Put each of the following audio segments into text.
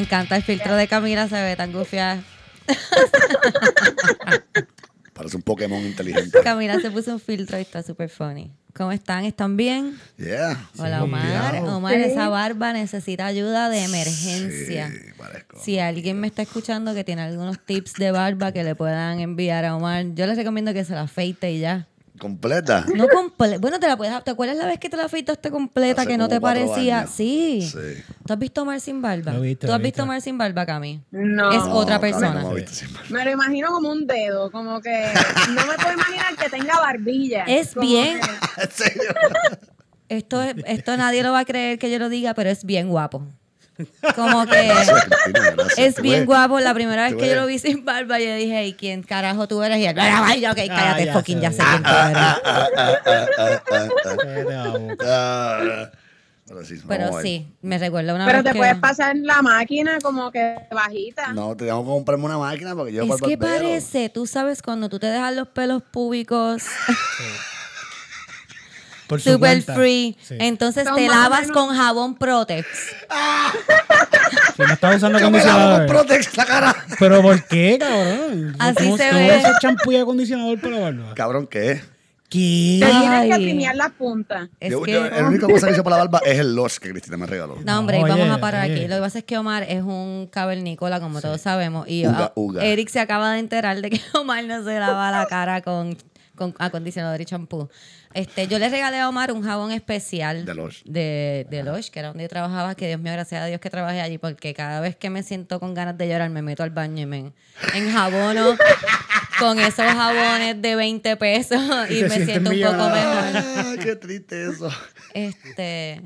Me encanta el filtro de Camila, se ve tan gufiada. Parece un Pokémon inteligente. Camila se puso un filtro y está súper funny. ¿Cómo están? ¿Están bien? Yeah. Hola Omar. Omar, esa barba necesita ayuda de emergencia. Sí, parezco. Si alguien me está escuchando que tiene algunos tips de barba que le puedan enviar a Omar, yo les recomiendo que se la afeite y ya. ¿Completa? No completa. Bueno, te la puedes. ¿Te acuerdas la vez que te la afeitaste completa Hace que no como te parecía? años. Sí. Sí. ¿Tú has visto a Omar sin barba? Lo visto, ¿Tú lo has visto. Omar sin barba, Cami? No. Es otra No, persona. No me he visto sin barba. Me lo imagino como un dedo, como que no me puedo imaginar que tenga barbilla. Es bien. que- ¿En serio? Esto, es- esto nadie lo va a creer que yo lo diga, pero es bien guapo. Como que Gracias, Cristina, gracias. es bien guapo. La primera vez que yo lo vi sin barba, yo dije, ¿y quién carajo tú eres? Y él, "Ay, ok, cállate, ya fucking, sé. ya sé quién tú eres. Ah, Pero sí, Pero sí, me recuerda una Pero vez te que... puedes pasar la máquina como que bajita. No, te tengo que comprarme una máquina porque yo Es que parece, tú sabes, cuando tú te dejas los pelos públicos Por su super cuenta. free, Sí. entonces Son te más lavas menos- con jabón Protex. Si no estás usando Yo me lavo con acondicionador. Protex la cara. ¿Pero por qué, cabrón? Así ¿Cómo- se cómo ve. usas champú y acondicionador para la barba? Cabrón, ¿qué es? ¿Qué? Te tienes Ay. que alinear las puntas. Es Yo- que... yo- la única cosa que hice para la barba es el Lush que Cristina me regaló. No, hombre, y Oye, vamos a parar oye. aquí. Lo que pasa es que Omar es un cavernícola, como todos sabemos. Y Uga, ah, uga. Eric se acaba de enterar de que Omar no se lava la cara con, con acondicionador y champú. Este, yo le regalé a Omar un jabón especial De Lush. de, de Lush, que era donde yo trabajaba, que Dios mío, gracias a Dios que trabajé allí, porque cada vez que me siento con ganas de llorar, me meto al baño y me enjabono con esos jabones de 20 pesos y, me siento un poco mejor. Ah, qué triste eso. Este,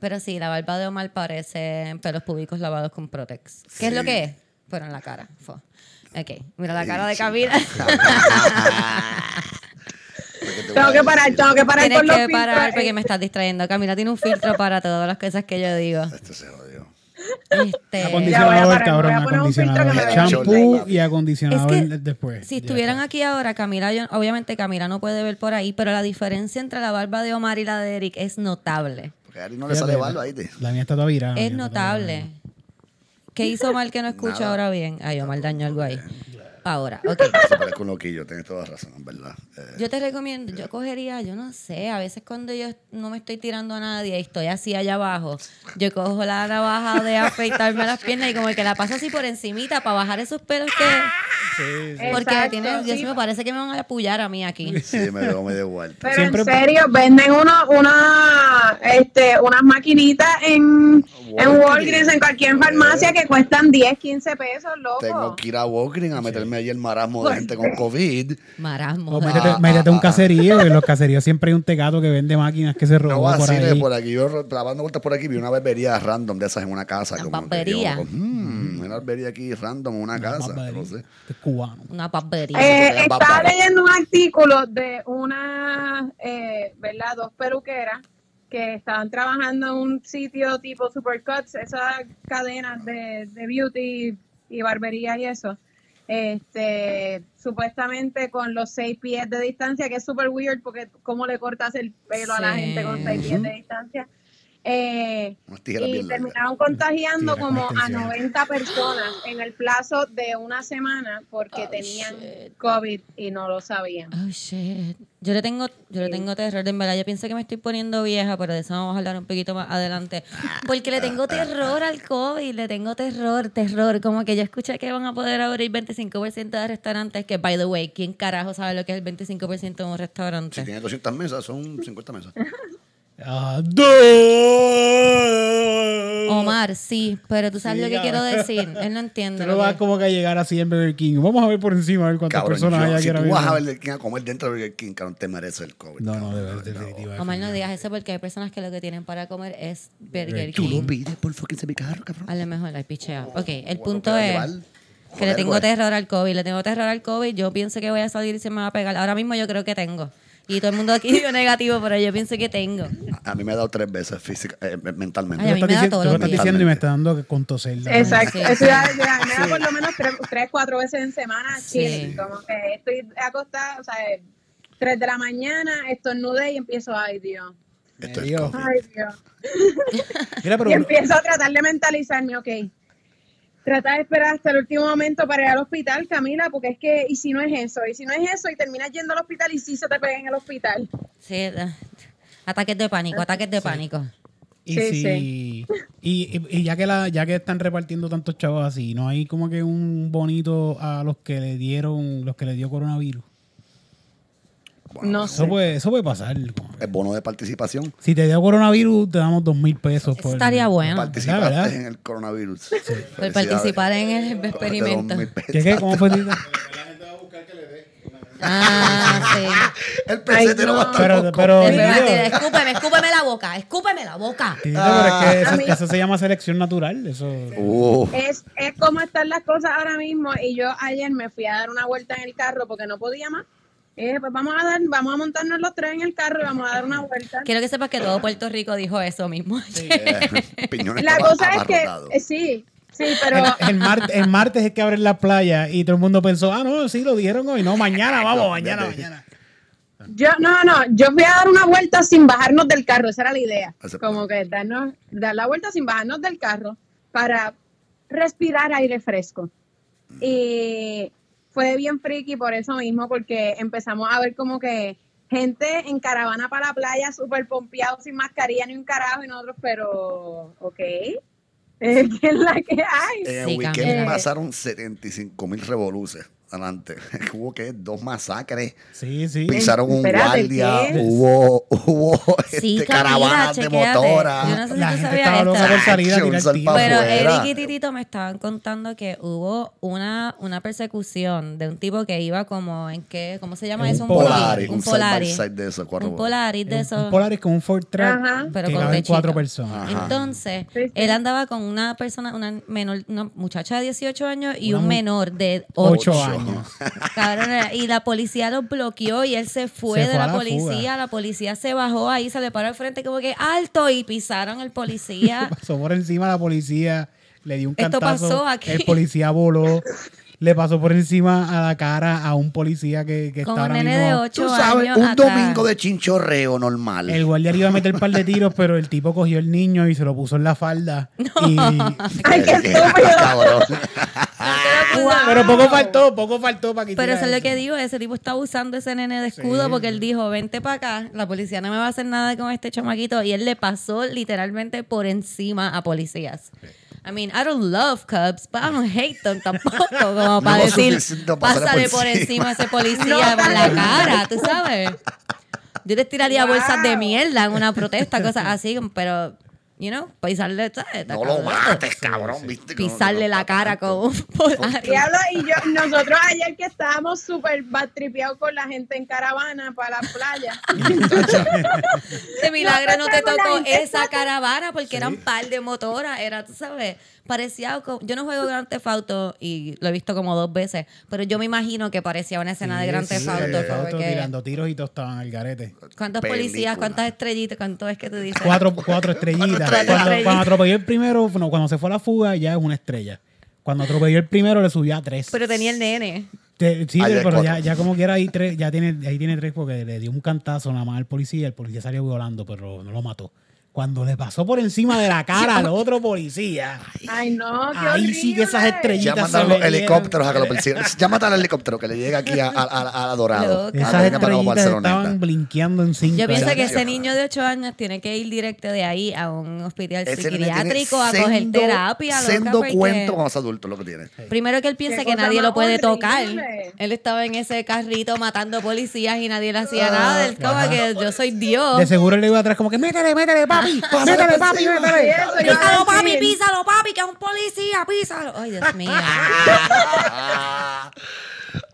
pero sí, la barba de Omar parece pelos públicos lavados con Protex. ¿Qué es lo que es? Pero en la cara. fue. Ok, mira la cara de Camila. Tengo que parar, tengo que parar Tienes con los que parar filtros. porque me estás distrayendo. Camila tiene un filtro para todas las cosas que yo digo. Este se jodió. Este, Acondicionador, parar, cabrón. Acondicionador. Champú y es acondicionador que después. si estuvieran está. aquí ahora, Camila, yo- obviamente Camila no puede ver por ahí, pero la diferencia entre la barba de Omar y la de Eric es notable. Porque a Ari no le sale barba ahí. te- La mía está toda virada. Es notable. ¿Qué hizo Omar que no escucha Nada. ahora bien? Ay, Omar dañó algo ahí. Ahora, ok. Se parece un loquillo, tienes toda razón, en verdad. Eh, Yo te recomiendo, yo cogería, yo no sé, a veces cuando yo no me estoy tirando a nadie y estoy así allá abajo, yo cojo la navaja de afeitarme las piernas y como que la paso así por encimita para bajar esos pelos que... Porque Exacto, tiene, Dios sí. mío, parece que me van a apoyar a mí aquí. sí, me dio medio igual. Pero Siempre- en serio, venden uno, una, este, unas maquinitas en, en Walgreens. Walgreens, en cualquier farmacia que cuestan 10, 15 pesos, loco. Tengo que ir a Walgreens a meterme ahí el marasmo de gente con COVID. Marasmo. O métete, Ah, métete a un ah, caserío. En los caseríos siempre hay un tecato que vende máquinas que se No roba por ahí. por aquí. Yo dando vueltas por aquí vi una barbería random de esas en una casa. Una como barbería. yo, "Hmm, una barbería aquí random en una casa. Barbería. No sé. Es cubano. Una papería. Eh, estaba leyendo un artículo de una, eh, ¿verdad? Dos peluqueras que estaban trabajando en un sitio tipo Supercuts, esas cadenas de, de beauty y barbería y eso. Este, supuestamente con los seis pies de distancia, que es super weird porque cómo le cortas el pelo a la gente con seis pies de distancia. Eh, y terminaron contagiando como a extensiones. 90 personas en el plazo de una semana porque Oh, tenían shit. COVID y no lo sabían. Oh shit. Yo le tengo, yo le tengo terror, en verdad. Yo pienso que me estoy poniendo vieja, pero de eso vamos a hablar un poquito más adelante. Porque le tengo terror al COVID, le tengo terror, terror. Como que yo escuché que van a poder abrir 25% de restaurantes, que by the way, ¿quién carajo sabe lo que es el 25% de un Si restaurante? tiene 200 mesas, son 50 mesas. Dos. Omar, sí, pero tú sabes Sí, lo que quiero decir. Él no entiende. Tú no vas que- como que a llegar así en Burger King. Vamos a ver por encima a ver cuántas Cabrón, personas yo- hay aquí si tú vas a ver de quién a comer dentro de Burger King, cabrón, te merece el COVID. No, no, de verdad, definitivamente. Omar, no digas eso porque hay personas que lo que tienen para comer es Burger Tú lo King. pides por fucking mi carro, cabrón. A lo mejor hay pichea. Ok, el Bueno, punto es llevar- que le tengo terror al COVID. Le tengo terror al COVID. Yo pienso que voy a salir y se me va a pegar. Ahora mismo yo creo que tengo. Y todo el mundo aquí dio negativo, pero yo pienso que tengo. A mí me ha dado tres veces física, eh, mentalmente. Ay, a mí me da tú lo estás diciendo y me está dando con toser. Exacto. Sí. Eso ya, ya me da por lo menos tres, tres, cuatro veces en semana. Sí. Como que estoy acostada, o sea, tres de la mañana, estornudé y empiezo, ay Dios, Esto es ay Dios. Mira, pero y empiezo a tratar de mentalizarme, ok, trata de esperar hasta el último momento para ir al hospital, Camila, porque es que, y si no es eso, y si no es eso, y terminas yendo al hospital y sí se te pega en el hospital. Sí, eh, ataques de pánico, ataques de pánico. Y Sí, si, sí. Y, y- y ya que la, ya que están repartiendo tantos chavos así, ¿no hay como que un bonito a los que le dieron, los que le dio coronavirus? Bueno, No Eso sé. puede, eso puede pasar. que- El bono de participación. Si te dio coronavirus, te damos dos mil pesos. Eso por- estaría bueno. Participaste ¿verdad? en el coronavirus. Por participar en el experimento. ¿Qué, qué? ¿Cómo fue? Tita? Ah, sí. El pesetero Ay, va a no. estar Pero, pero, va a escúpeme, escúpeme la boca, escúpeme la boca. Tito, pero es que eso, A se llama selección natural. Eso. Uh, Es, es como están las cosas ahora mismo y yo ayer me fui a dar una vuelta en el carro porque no podía más. Dije, pues vamos a dar, vamos a montarnos los tres en el carro y vamos a dar una vuelta. Quiero que sepas que todo Puerto Rico dijo eso mismo. eh, La cosa es que, eh, sí, sí, pero El, el mar- el martes es que abren la playa y todo el mundo pensó, ah, no, sí, lo dijeron hoy. No, mañana, vamos, No, mañana, mañana. yo, no, no, yo fui a dar una vuelta sin bajarnos del carro, esa era la idea. Como que darnos, dar la vuelta sin bajarnos del carro para respirar aire fresco. Y fue bien friki por eso mismo, porque empezamos a ver como que gente en caravana para la playa, súper pompeados, sin mascarilla ni un carajo, y nosotros, pero, ok, que es la que hay. En el Sí, weekend cambia. pasaron 75 mil revoluces adelante. Hubo que dos masacres. Sí, sí. Pisaron un Espérate, guardia. ¿qué? Hubo, hubo Sí, este, Camila, caravanas de motora. Yo no sé si La tú gente sabías estaba loca por salir a Action, tirar sal tiros. pa' Pero afuera. Eric y Titito me estaban contando que hubo una, una persecución de un tipo que iba como en qué, ¿cómo se llama En eso? un Polaris, un un side by Polaris. side de esos cuatro un Polaris de Un- esos. Un Polaris con un Ford Track Ajá. Pero que con caben techito. cuatro personas. Ajá. Entonces, Sí, sí. él andaba con una persona, una menor, una muchacha de 18 años y Una un mu- menor de Ocho 8. Cabrón, y la policía los bloqueó y él se fue Se de fue la la policía. La policía se bajó ahí, se le paró al frente como que alto y pisaron el policía. Pasó por encima la policía, le dio un Esto cantazo. pasó aquí. El policía voló, le pasó por encima a la cara a un policía que, nene de mismo. 8 Tú sabes, años. un atrás. domingo de chinchorreo normal. El guardia le iba a meter un par de tiros, pero el tipo cogió el niño y se lo puso en la falda. Y, Ay, qué Eh, estúpido. Pero poco faltó, poco faltó para que Pero eso es lo que digo, ese tipo está usando ese nene de escudo Sí. porque él dijo, vente para acá, la policía no me va a hacer nada con este chamaquito y él le pasó literalmente por encima a policías. I mean, I don't love cops, but I don't hate them tampoco, como para lo decir, pásale por encima". a ese policía por la cara, tú sabes. Yo les tiraría Wow. bolsas de mierda en una protesta, cosas así, pero, you know, pisarle, ¿sabes? Está No lo mates, cabrón. ¿viste? Pisarle no la cara con un polar. Diablo, y yo, nosotros ayer que estábamos súper tripeados con la gente en caravana para la playa. De milagro no te tocó esa caravana porque eran par de motoras. Era, tú sabes, parecía. Yo no juego Grand Theft Auto y lo he visto como dos veces, pero yo me imagino que parecía una escena de Grand Theft Auto. Theft tirando tiros y todos estaban al garete. ¿Cuántos Película. policías, cuántas estrellitas, cuánto es que tú dices? Cuatro, cuatro estrellitas. Cuando, atropelló el primero, bueno, cuando se fue a la fuga, ya es una estrella. Cuando atropelló el primero, le subió a tres. Pero tenía el nene. Te- sí, pero ya, ya como quiera ahí tres, ya tiene, ahí tiene tres porque le dio un cantazo nada más al policía, el policía salió volando, pero no lo mató. Cuando le pasó por encima de la cara al otro policía, Ay, no, qué ahí sí que esas horrible. estrellitas Llaman se a los helicópteros a que lo persigan. Llámate al helicóptero que le llegue aquí a, a, a- a la Dorado. Esas estrellitas estaban blinqueando en cinco. Yo pienso que ese niño de 8 años tiene que ir directo de ahí a un hospital Ese psiquiátrico a coger terapia. Sendo porque- cuento con los adultos lo que tiene. Primero que él piensa que nadie lo puede tocar. horrible. Él estaba en ese carrito matando policías y nadie le hacía nada. Él como que yo soy Dios. De seguro él le iba atrás como que métele, métele, papi, métele, papi, métele. Písalo, papi, písalo, papi, que es un policía, písalo. Ay, Dios mío.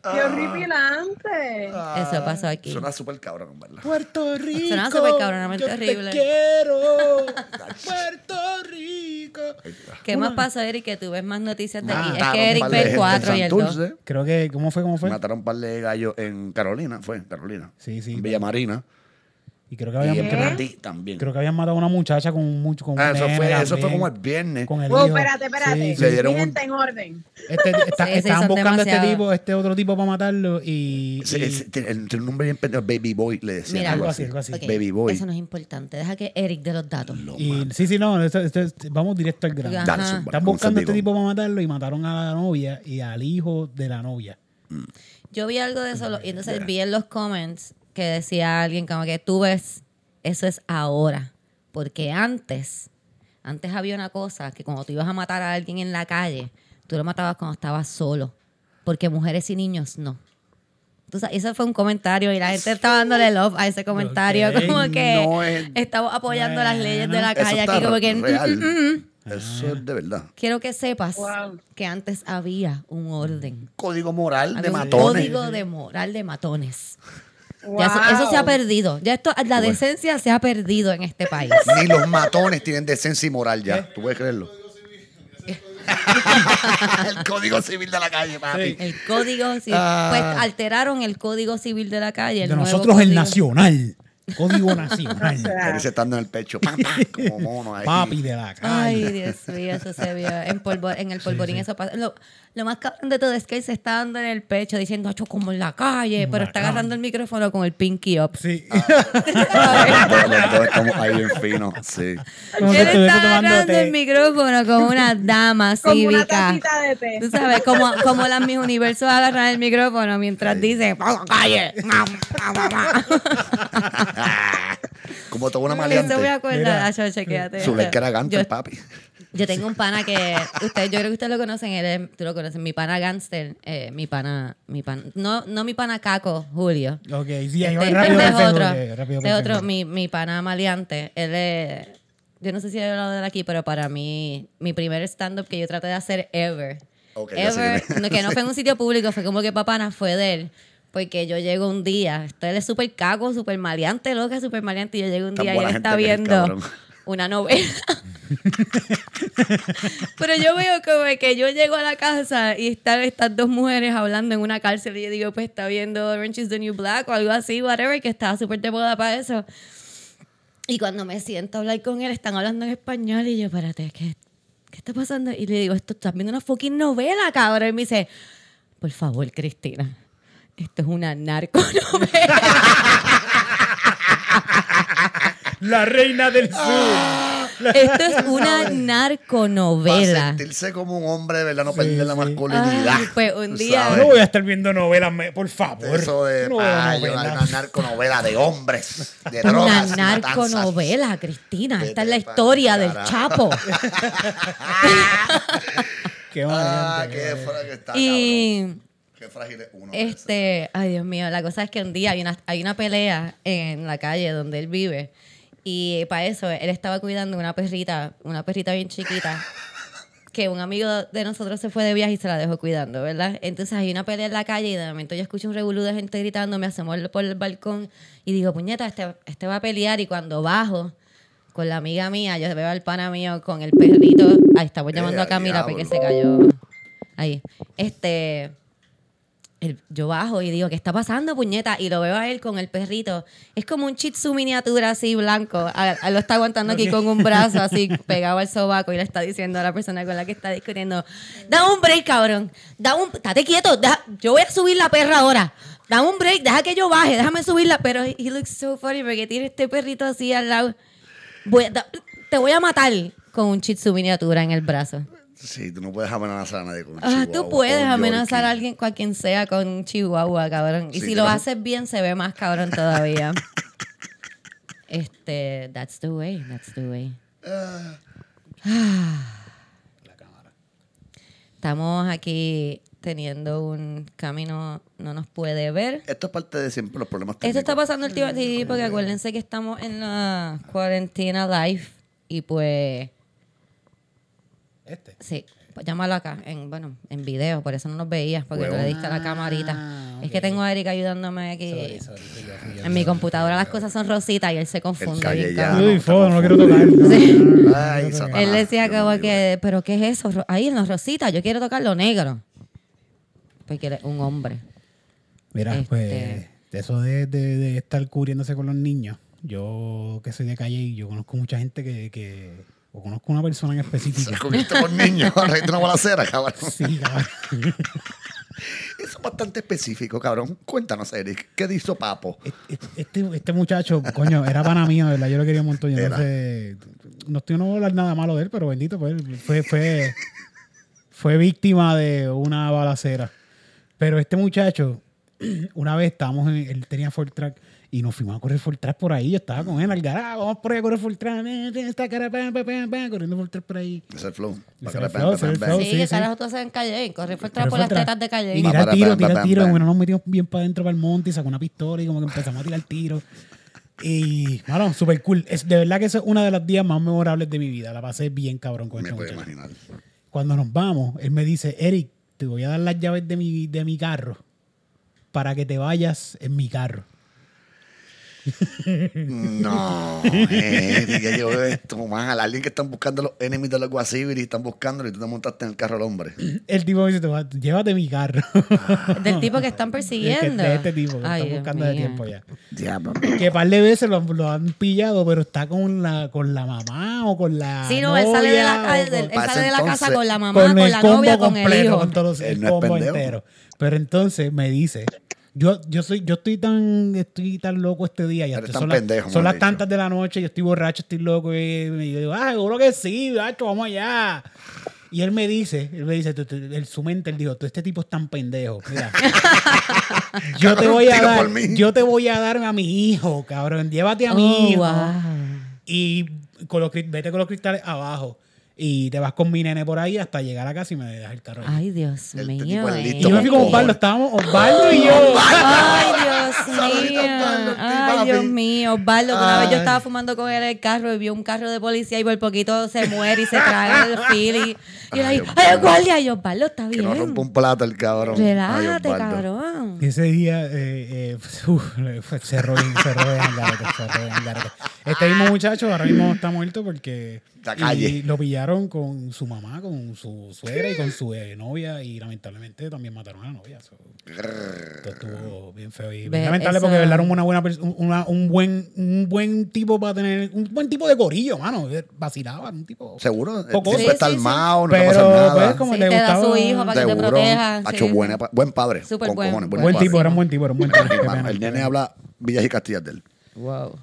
Qué horripilante. Eso pasó aquí. Suena súper cabrón, en ¿verdad? Puerto Rico. Suena súper cabronamente yo horrible. Te quiero. Puerto Rico. ¿Qué más pasó, Eric? Que tú ves más noticias de aquí. es Mataron que Eric ve el gente 4 en y el 2. Santurce. Creo que, ¿cómo fue? ¿Cómo fue? Mataron un par de gallos en Carolina, fue, en Carolina. Sí, sí. En Villa Marina. Y creo que habían, creo, también. creo que habían matado a una muchacha con un mucho con Ah, un eso, nene fue, eso fue como el viernes. con el Oh, hijo. espérate, espérate. Sí, Le sí. dieron un- en orden. Este- está- Sí, sí, estaban buscando a este demasiado. tipo, este otro tipo para matarlo y, un nombre bien pendejo, Baby Boy, le decían. Mira, algo así, algo así. Baby Boy. Eso no es importante. Deja que Eric dé los datos. Lo y- mata. sí, sí, no, esto- esto es- vamos directo al grano. Están buscando a este tipo para matarlo y mataron a la novia y al hijo de la novia. Yo vi algo de eso y entonces vi en los comments que decía alguien como que tú ves, eso es ahora. Porque antes, antes había una cosa que cuando tú ibas a matar a alguien en la calle, tú lo matabas cuando estabas solo. Porque mujeres y niños no. Entonces, eso fue un comentario y la gente estaba dándole love a ese comentario. Como que no es- estamos apoyando las leyes de la calle aquí. Como que, mm, real. mm, mm. Eso es de verdad. Quiero que sepas Wow. que antes había un orden. Código moral de Había matones. código de moral de matones. Ya eso, se ha perdido. Ya esto, la decencia se ha perdido en este país. Ni los matones tienen decencia y moral ya. ¿Tú puedes creerlo? el código civil de la calle, papi. El código civil. Ah. Pues alteraron el código civil de la calle. el de nosotros el nacional. Código nacional. Parece estando en el pecho, pam, pam, como mono ahí. Papi de la Ay, calle. Dios mío, eso se vio en, polvo, en el polvorín. Eso pasa. Lo, lo más cabrón de todo es que él se está dando en el pecho diciendo, "Acho, como en la calle, pero la está calle. agarrando el micrófono con el pinky up. Sí. Los dos- los dos estamos ahí bien finos, sí. Como Él está agarrando el micrófono como una dama Como una cívica. de té. Tú sabes, como, como las mis universos agarran el micrófono mientras dicen, ¡Vamos a la calle! Como toda una Eso me maleante. acuerdo. Mira. Acho, chequéate. Su que era Yo- papi. Yo tengo un pana que usted, yo creo que ustedes lo conocen, él es- tú lo conoces, mi pana gangster, eh, mi pana, mi pana, no, no mi pana caco, Julio. Ok, sí, ahí va Este- rápido este es otro, ok, rápido este otro, mi, mi pana maleante, él es, yo no sé si he hablado de él aquí, pero para mí, mi primer stand-up que yo traté de hacer ever, Ok, ya sé ever, no, que no fue en un sitio público, fue como que papana fue de él. Porque yo llego un día, él es súper caco, súper maleante, loca, súper maleante, y yo llego un Tan día y él está es, viendo una novela. Pero yo veo como que yo llego a la casa y están estas dos mujeres hablando en una cárcel y yo digo, pues está viendo Orange is the New Black o algo así, whatever, que estaba súper de moda para eso. Y cuando me siento a hablar con él, están hablando en español y yo, espérate, ¿qué, qué está pasando? Y le digo, esto estás viendo una fucking novela, cabrón. Y me dice, por favor, Cristina, esto es una narconovela. La reina del Ah. sur. esto es una Para narconovela. sentirse como un hombre, de verdad, no Sí, perder la masculinidad. Ay, pues, un día- no voy a estar viendo novelas, me- por favor. Eso de no ay, una narconovela de hombres, de Esto es drogas. una y matanzas. narconovela, Cristina. Vete Esta es la pa'l historia del carajo. Chapo. Qué Ah, variante, qué que está, cabrón. y Qué frágil es uno. este, ay Dios mío, la cosa es que un día hay una, hay una pelea en la calle donde él vive. Y para eso él estaba cuidando una perrita, una perrita bien chiquita. Que un amigo de nosotros se fue de viaje y se la dejó cuidando, ¿verdad? Entonces hay una pelea en la calle y de momento yo escucho un revolú de gente gritando, me asomo por el balcón y digo, puñeta, este, este va a pelear. Y cuando bajo con la amiga mía, yo veo al pana mío con el perrito. Ahí estamos llamando Eh, a Camila porque se cayó. Ahí. Este. El- yo bajo y digo, ¿qué está pasando, puñeta? Y lo veo a él con el perrito. Es como un shih tzu miniatura así, blanco. A- a- lo está aguantando aquí con un brazo así pegado al sobaco y le está diciendo a la persona con la que está discutiendo, da un break, cabrón. Da un, estate quieto. deja- yo voy a subir la perra ahora. Da un break, deja que yo baje, déjame subirla. Pero he looks so funny porque tiene este perrito así al lado. Voy da- te voy a matar con un shih tzu miniatura en el brazo. Sí, tú no puedes amenazar a nadie con un Ah, chihuahua tú o puedes amenazar a alguien, quien sea, con un chihuahua, cabrón. Y Sí, si lo haces bien, se ve más cabrón todavía. este, that's the way, that's the way. Estamos aquí teniendo un camino, no nos puede ver. Esto es parte de siempre los problemas Esto está técnicos. pasando últimamente, sí, porque acuérdense que estamos en la cuarentena live y pues Este. Sí, pues llámalo acá, en, bueno, en video, por eso no nos veías, porque no Huevón. le diste a la camarita. Ah, Es que tengo a Erika ayudándome aquí. Sorry, sorry. En mi computadora las cosas son rositas y él se confunde. calle bien ya. cabrón. Uy, foda, no lo quiero tocar. no, Sí. no, no, no, Ay, no, no. Él decía como que, ¿pero qué es eso? Ahí en los rositas, yo quiero tocar lo negro. Porque él es un hombre. Mira, Este- pues, eso de, de- de estar cubriéndose con los niños, Yo que soy de calle y yo conozco mucha gente que, que o conozco una persona en específico. Se convierte por niño, a reírte una balacera, cabrón. Sí, cabrón. Eso es bastante específico, cabrón. Cuéntanos, Eric, ¿qué hizo Papo? Este, este muchacho, coño, era pana mío, ¿verdad? Yo lo quería un montón. Sé, no estoy no voy a hablar nada malo de él, pero bendito, pues, fue, fue, fue víctima de una balacera. Pero este muchacho, una vez estábamos en, él tenía Ford Track y nos fuimos a correr Ford Track por ahí. Yo estaba con él al garaje, vamos por ahí a correr eh, esta cara, pam, pam, pam, pam, corriendo Ford Track por ahí. Ese es el flow. Ese es el flow, ese es el flow. Sí, carajo tú haces en Calle, corre por Pero por las tetas de Y Calle. tirar Para, tiro, tirar tiro. Bueno, nos metimos bien para adentro para el monte y sacó una pistola y como que empezamos a tirar tiro. Y, bueno, súper cool. Es, de verdad que eso es una de las días más memorables de mi vida. La pasé bien cabrón con Me este puedo imaginar. Cuando nos vamos, él me dice, Eric, te voy a dar las llaves de mi, de mi carro para que te vayas en mi carro. No, Eric, ya llegó esto mal. Alguien que están buscando los enemies de los Guasibiri, están buscándolo y tú te montaste en el carro al hombre. El tipo me dice, "Te va- llévate mi carro. Del tipo que están Es que persiguiendo. de este tipo que Ay, están buscando de tiempo ya. Diablo. Que par de veces lo, lo han pillado, pero está con la, con la mamá o con la. Sí, no, él sale de la, él sale de casa con la mamá, con, con, el la novia, con el completo, hijo. con todos el no es combo entero. Pero entonces me dice, yo, yo soy, yo estoy tan, estoy tan loco este día. Y Eres tan son, las- pendejo, son las tantas de la noche, yo estoy borracho, estoy loco. Y, y yo digo, ah, seguro que sí, gacho, vamos allá. Y él me dice, él me dice, tú- tú- él, su mente, él dijo, tú este tipo es tan pendejo. Mira, yo te voy a dar, yo te voy a dar a mi hijo, cabrón. Llévate a mi Oh, hijo wow. y con los, vete con los cristales abajo. Y te vas con mi nene por ahí hasta llegar a casa y me dejas el carro. Ay, Dios El mío. eh. y yo me fui con Osvaldo, estábamos Osvaldo y yo. Ay, Dios mío. Ay. Dios mío. Osvaldo, que una vez yo estaba fumando con él en el carro y vio un carro de policía y por poquito se muere y se traga el fili. Y yo ahí, ay, guardia. Y yo, Osvaldo, está Que no rompa bien. un plato el cabrón. Relájate, cabrón. Ese día eh, eh, uf, cerró, cerró de jangarete, cerró jangarete. Este mismo muchacho ahora mismo está muerto porque La calle. y lo pillaron con su mamá, con su suegra y con su eh, novia y lamentablemente también mataron a la novia. so, esto estuvo bien feo y Ve, lamentable porque de verdad era una buena una- un buen un buen tipo para tener un buen tipo de gorillo, mano, vacilaba, un tipo Seguro, Poco. siempre Sí, está sí, sí. armado, no Pero, nada. pues, como Sí, le te da gustaba- su hijo para que te Seguro. proteja. Hacho, sí. buena buen padre. Súper con buen- cojones, buen tipo, era un buen tipo, era un buen tipo. El nene habla Villas y Castillas de él. Wow.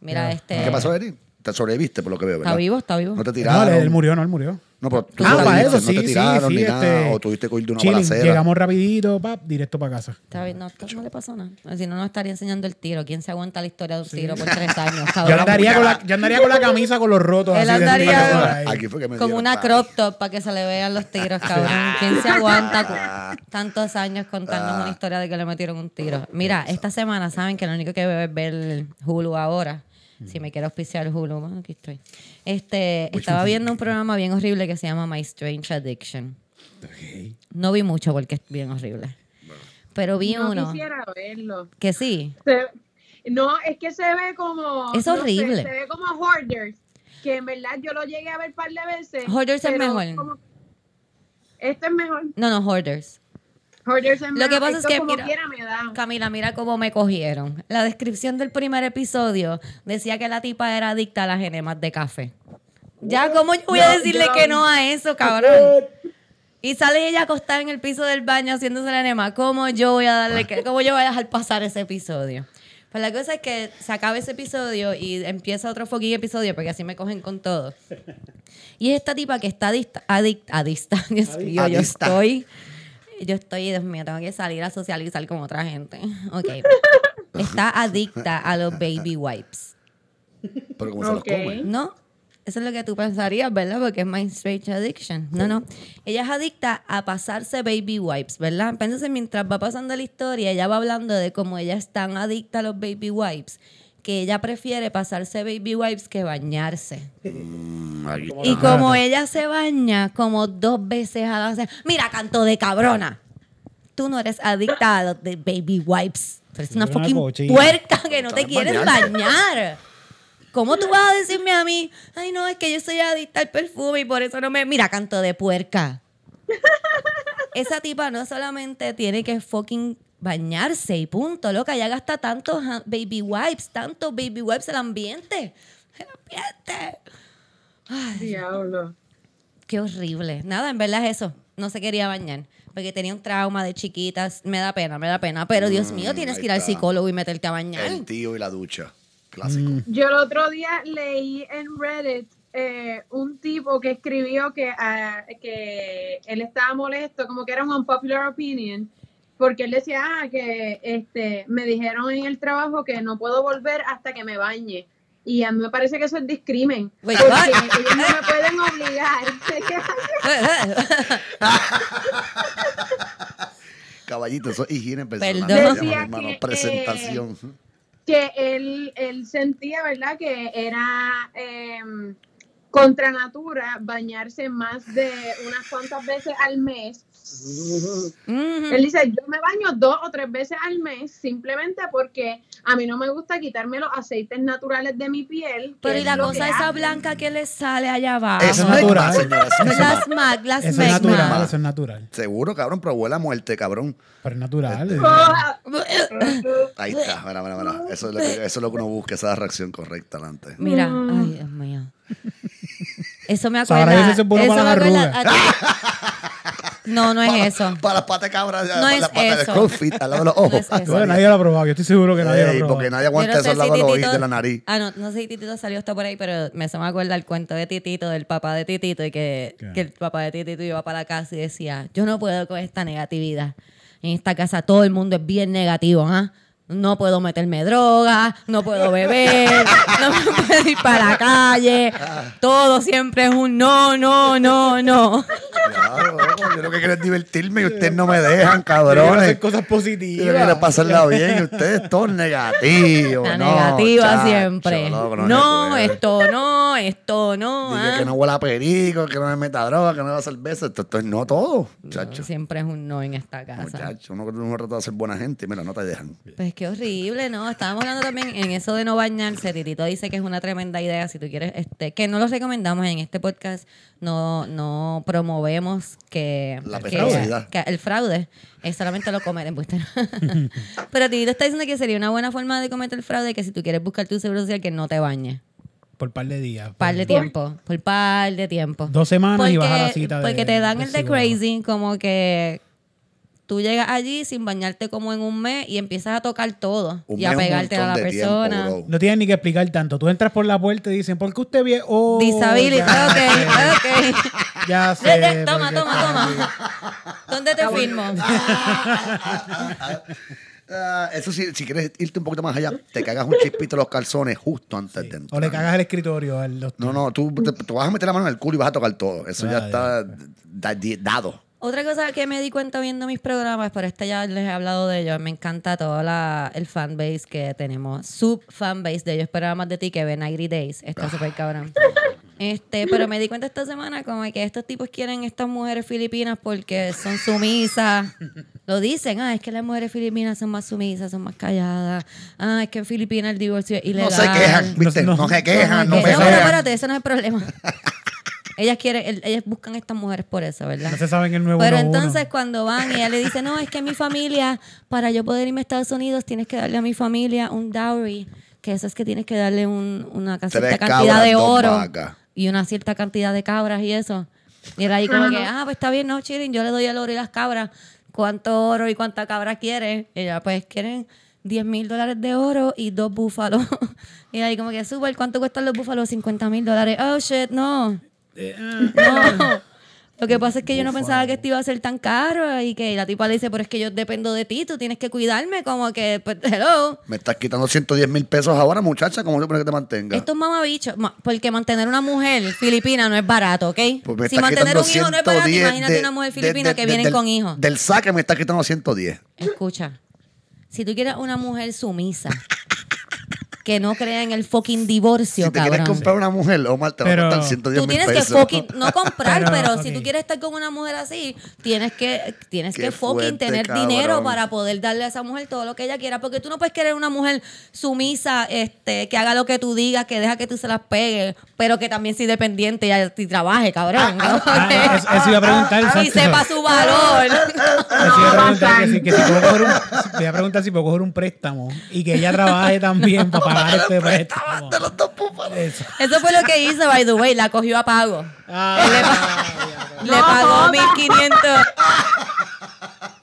Mira, este. ¿Qué pasó, Eri? Te sobreviviste por lo que veo, ¿verdad? Está vivo, está vivo. No te No, tiraron. él, él murió, no, él murió. No, pero tú Ah, para eso, sí, no te sí, tiraron sí, ni este, nada. O tuviste que ir de una chilling, balacera. Llegamos rapidito, pap, directo para casa. Está bien, no, no le pasó nada. Si no, no estaría enseñando el tiro. ¿Quién se aguanta la historia de un tiro por tres años, Yo andaría, con la, yo andaría con la camisa con los rotos. Él así andaría- cinco horas ahí. Aquí fue que me Con dieron, una crop top para que se le vean los tiros, cabrón. ¿Quién se aguanta tantos años contando una historia de que le metieron un tiro? Mira, esta semana saben que lo único que veo es ver Hulu ahora. Si me quiero auspiciar Hulu, bueno, aquí estoy. Este, estaba viendo un programa bien horrible que se llama My Strange Addiction. No vi mucho porque es bien horrible. Pero vi No uno quisiera verlo. que sí. Se- no, es que se ve como. Es no sé, horrible. se ve como Hoarders. Que en verdad yo lo llegué a ver un par de veces. Hoarders es mejor. como- este es mejor. No, no, Hoarders. Lo que pasa es que, como mira, quiera me da. Camila, mira cómo me cogieron. La descripción del primer episodio decía que la tipa era adicta a las enemas de café. Ya, ¿cómo yo voy a decirle que no a eso, cabrón? Y sale ella acostada en el piso del baño haciéndose la enema. ¿Cómo yo voy a darle que, cómo yo voy a dejar pasar ese episodio? Pues la cosa es que se acaba ese episodio y empieza otro fucking episodio porque así me cogen con todo. Y es esta tipa que está adicta, adicta, adicta. Dios mío, yo estoy, yo estoy, Dios mío, tengo que salir a socializar con otra gente. Ok. Está adicta a los baby wipes. Pero como se los come. ¿No? Eso es lo que tú pensarías, ¿verdad? Porque es my strange addiction. No, no. Ella es adicta a pasarse baby wipes, ¿verdad? Entonces, mientras va pasando la historia, ella va hablando de cómo ella es tan adicta a los baby wipes que ella prefiere pasarse baby wipes que bañarse. Mm. Y como ella se baña como dos veces a la semana. Mira, canto de cabrona. Tú no eres adicta a los de baby wipes. Tú eres una Una fucking cochina. puerca que no te quieres bañar. ¿Cómo tú vas a decirme a mí? Ay, no, es que yo soy adicta al perfume y por eso no me. Mira, canto de puerca. Esa tipa no solamente tiene que fucking bañarse y punto, loca. Ya gasta tantos ha- baby wipes, tantos baby wipes el ambiente. El ambiente. Diablo. Qué horrible. Nada, en verdad es eso. No se quería bañar. Porque tenía un trauma de chiquitas. Me da pena, me da pena. Pero Dios mío, tienes Mm, que ir al psicólogo y meterte a bañar. El tío y la ducha. Clásico. Yo el otro día leí en Reddit eh, un tipo que escribió que, ah, que él estaba molesto, como que era un unpopular opinion, porque él decía, ah, que este, me dijeron en el trabajo que no puedo volver hasta que me bañe. Y a mí me parece que eso es discrimen. Wait, porque what? ellos no me pueden obligar. Caballito, eso es higiene personal. Perdón. hermano. que, Presentación. que él, él sentía, ¿verdad? Que era em, contra natura bañarse más de unas cuantas veces al mes. Él dice, yo me baño dos o tres veces al mes simplemente porque a mí no me gusta quitarme los aceites naturales de mi piel. Pero y la cosa esa blanca que le sale allá abajo. Eso es natural. señora. Las mag, las Eso es natural, eso es natural. Seguro, cabrón, pero huele a muerte, cabrón. Pero es natural. eh. Ah, Ahí está, mira, mira, mira. Eso es lo que, eso es lo que uno busca, esa es la reacción correcta delante. Mira, Mm. ay, Dios mío. Eso me acuerda. Eso es bueno eso para me acuerda. No, no es eso. Para las patas de cabra, No para es las patas de eso. CrossFit, al lado de los No ojos. es eso. Bueno, nadie lo ha probado. Yo estoy seguro que nadie lo ha probado. porque nadie aguanta no eso al lado de los Titito- de la nariz. Ah, no, no sé si Titito salió hasta por ahí, pero me se me acuerda el cuento de Titito, del papá de Titito, y que, que el papá de Titito iba para la casa y decía, yo no puedo con esta negatividad. En esta casa todo el mundo es bien negativo, ¿ah? No puedo meterme droga, no puedo beber, no me puedo ir para la calle. Todo siempre es un no, no, no, no. Claro, yo lo que quiero es divertirme y ustedes no me dejan, Yo quiero hacer cabrones. cosas Yo quiero positivas. pasarla bien y ustedes todos negativos. La no, negativa chacho, siempre. loco, No, esto no, esto no. Dije ah. que no huela a perico, que no me meta droga, que no beba cerveza. Esto, esto es no todo, chacho. Siempre es un no en esta casa. Muchacho, uno, uno trata de ser buena gente y mira, no te dejan. Pues qué horrible, ¿no? Estábamos hablando también en eso de no bañarse. Titito dice que es una tremenda idea. Si tú quieres, este, que no lo recomendamos en este podcast, no, no promovemos que, La que- el fraude. Es solamente lo comer en Pero Titito está diciendo que sería una buena forma de cometer el fraude que si tú quieres buscar tu seguro social, que no te bañes. Por par de días. Par de Por- tiempo. Por par de tiempo. Dos semanas y vas a la cita de- Porque te dan el de crazy, como que tú llegas allí sin bañarte como en un mes y empiezas a tocar todo Un y a pegarte a la tiempo, persona. No tienes ni que explicar tanto. Tú entras por la puerta y dicen, ¿por qué usted viene? Oh, Disability, ya ok, sé, ok. Ya Ya, ya, sé. toma, toma, toma. ¿Dónde te firmo? Ah, eso sí, si quieres irte un poquito más allá, te cagas un chispito los calzones justo antes de entrar. O le cagas el escritorio al doctor. No, no, tú te, tú vas a meter la mano en el culo y vas a tocar todo. Eso ya está da- di- dado. Otra cosa que me di cuenta viendo mis programas, pero este ya les he hablado de ellos, me encanta todo la, el fanbase que tenemos. Sub fanbase de ellos. Esperaba más de ti que ve 90 Days. Está súper cabrón. Este, pero me di cuenta esta semana como que estos tipos quieren estas mujeres filipinas porque son sumisas. Lo dicen, ah, es que las mujeres filipinas son más sumisas, son más calladas. Ah, es que en Filipinas el divorcio es ilegal. No se quejan, ¿viste? No, No, no, se quejan, No, no, no, pero quejan. espérate, eso no es el problema. ellas quieren, el- ellas buscan estas mujeres por eso, ¿verdad? No se saben el nuevo Pero 1-1. entonces cuando van y ella le dice, no, es que mi familia, para yo poder irme a Estados Unidos, tienes que darle a mi familia un dowry, que eso es que tienes que darle un- una cierta cantidad cabras, de oro vacas. y una cierta cantidad de cabras y eso. Y era ahí como que, ah, pues está bien, no, chilling, yo le doy el oro y las cabras. ¿Cuánto oro y cuánta cabra quiere? Y ella, pues quieren 10 mil dólares de oro y dos búfalos. y ahí como que, super, ¿cuánto cuestan los búfalos? 50 mil dólares. Oh, shit, no. Eh, No. Lo que pasa es que yo no pensaba que esto iba a ser tan caro y que la tipa le dice, pero es que yo dependo de ti, tú tienes que cuidarme, como que, pues, hello. Me estás quitando 110 mil pesos ahora, muchacha. ¿Cómo se supone que te mantenga? Esto es mamabicho, ma- porque mantener una mujer filipina no es barato, ¿ok? Pues si mantener un hijo no es barato, 110 imagínate de- una mujer filipina de- que de- viene del- con hijos. Del saque me estás quitando 110. Escucha, si tú quieres una mujer sumisa, que no crea en el fucking divorcio, Si te cabrón. quieres comprar una mujer, Omar, te va Pero- a costar 110 Tú mil tienes que fucking, no comprar, pero, Pero, si tú quieres estar con una mujer así, tienes que, tienes Qué que fucking fuerte, tener cabrón. dinero para poder darle a esa mujer todo lo que ella quiera. Porque tú no puedes querer una mujer sumisa, este, que haga lo que tú digas, que deja que tú se las pegues, pero que también sea independiente y, y trabaje, cabrón. ¿no? Ah, eso, eso iba a preguntar. y sepa su valor. Eso iba a preguntar que si, que si puedo coger un, te iba a preguntar si puedo coger un préstamo y que ella trabaje también para pagar este préstamo. De los dos búfalos. Eso. Eso fue lo que hizo, by the way, la cogió a pago. Ah, le pagó 1500.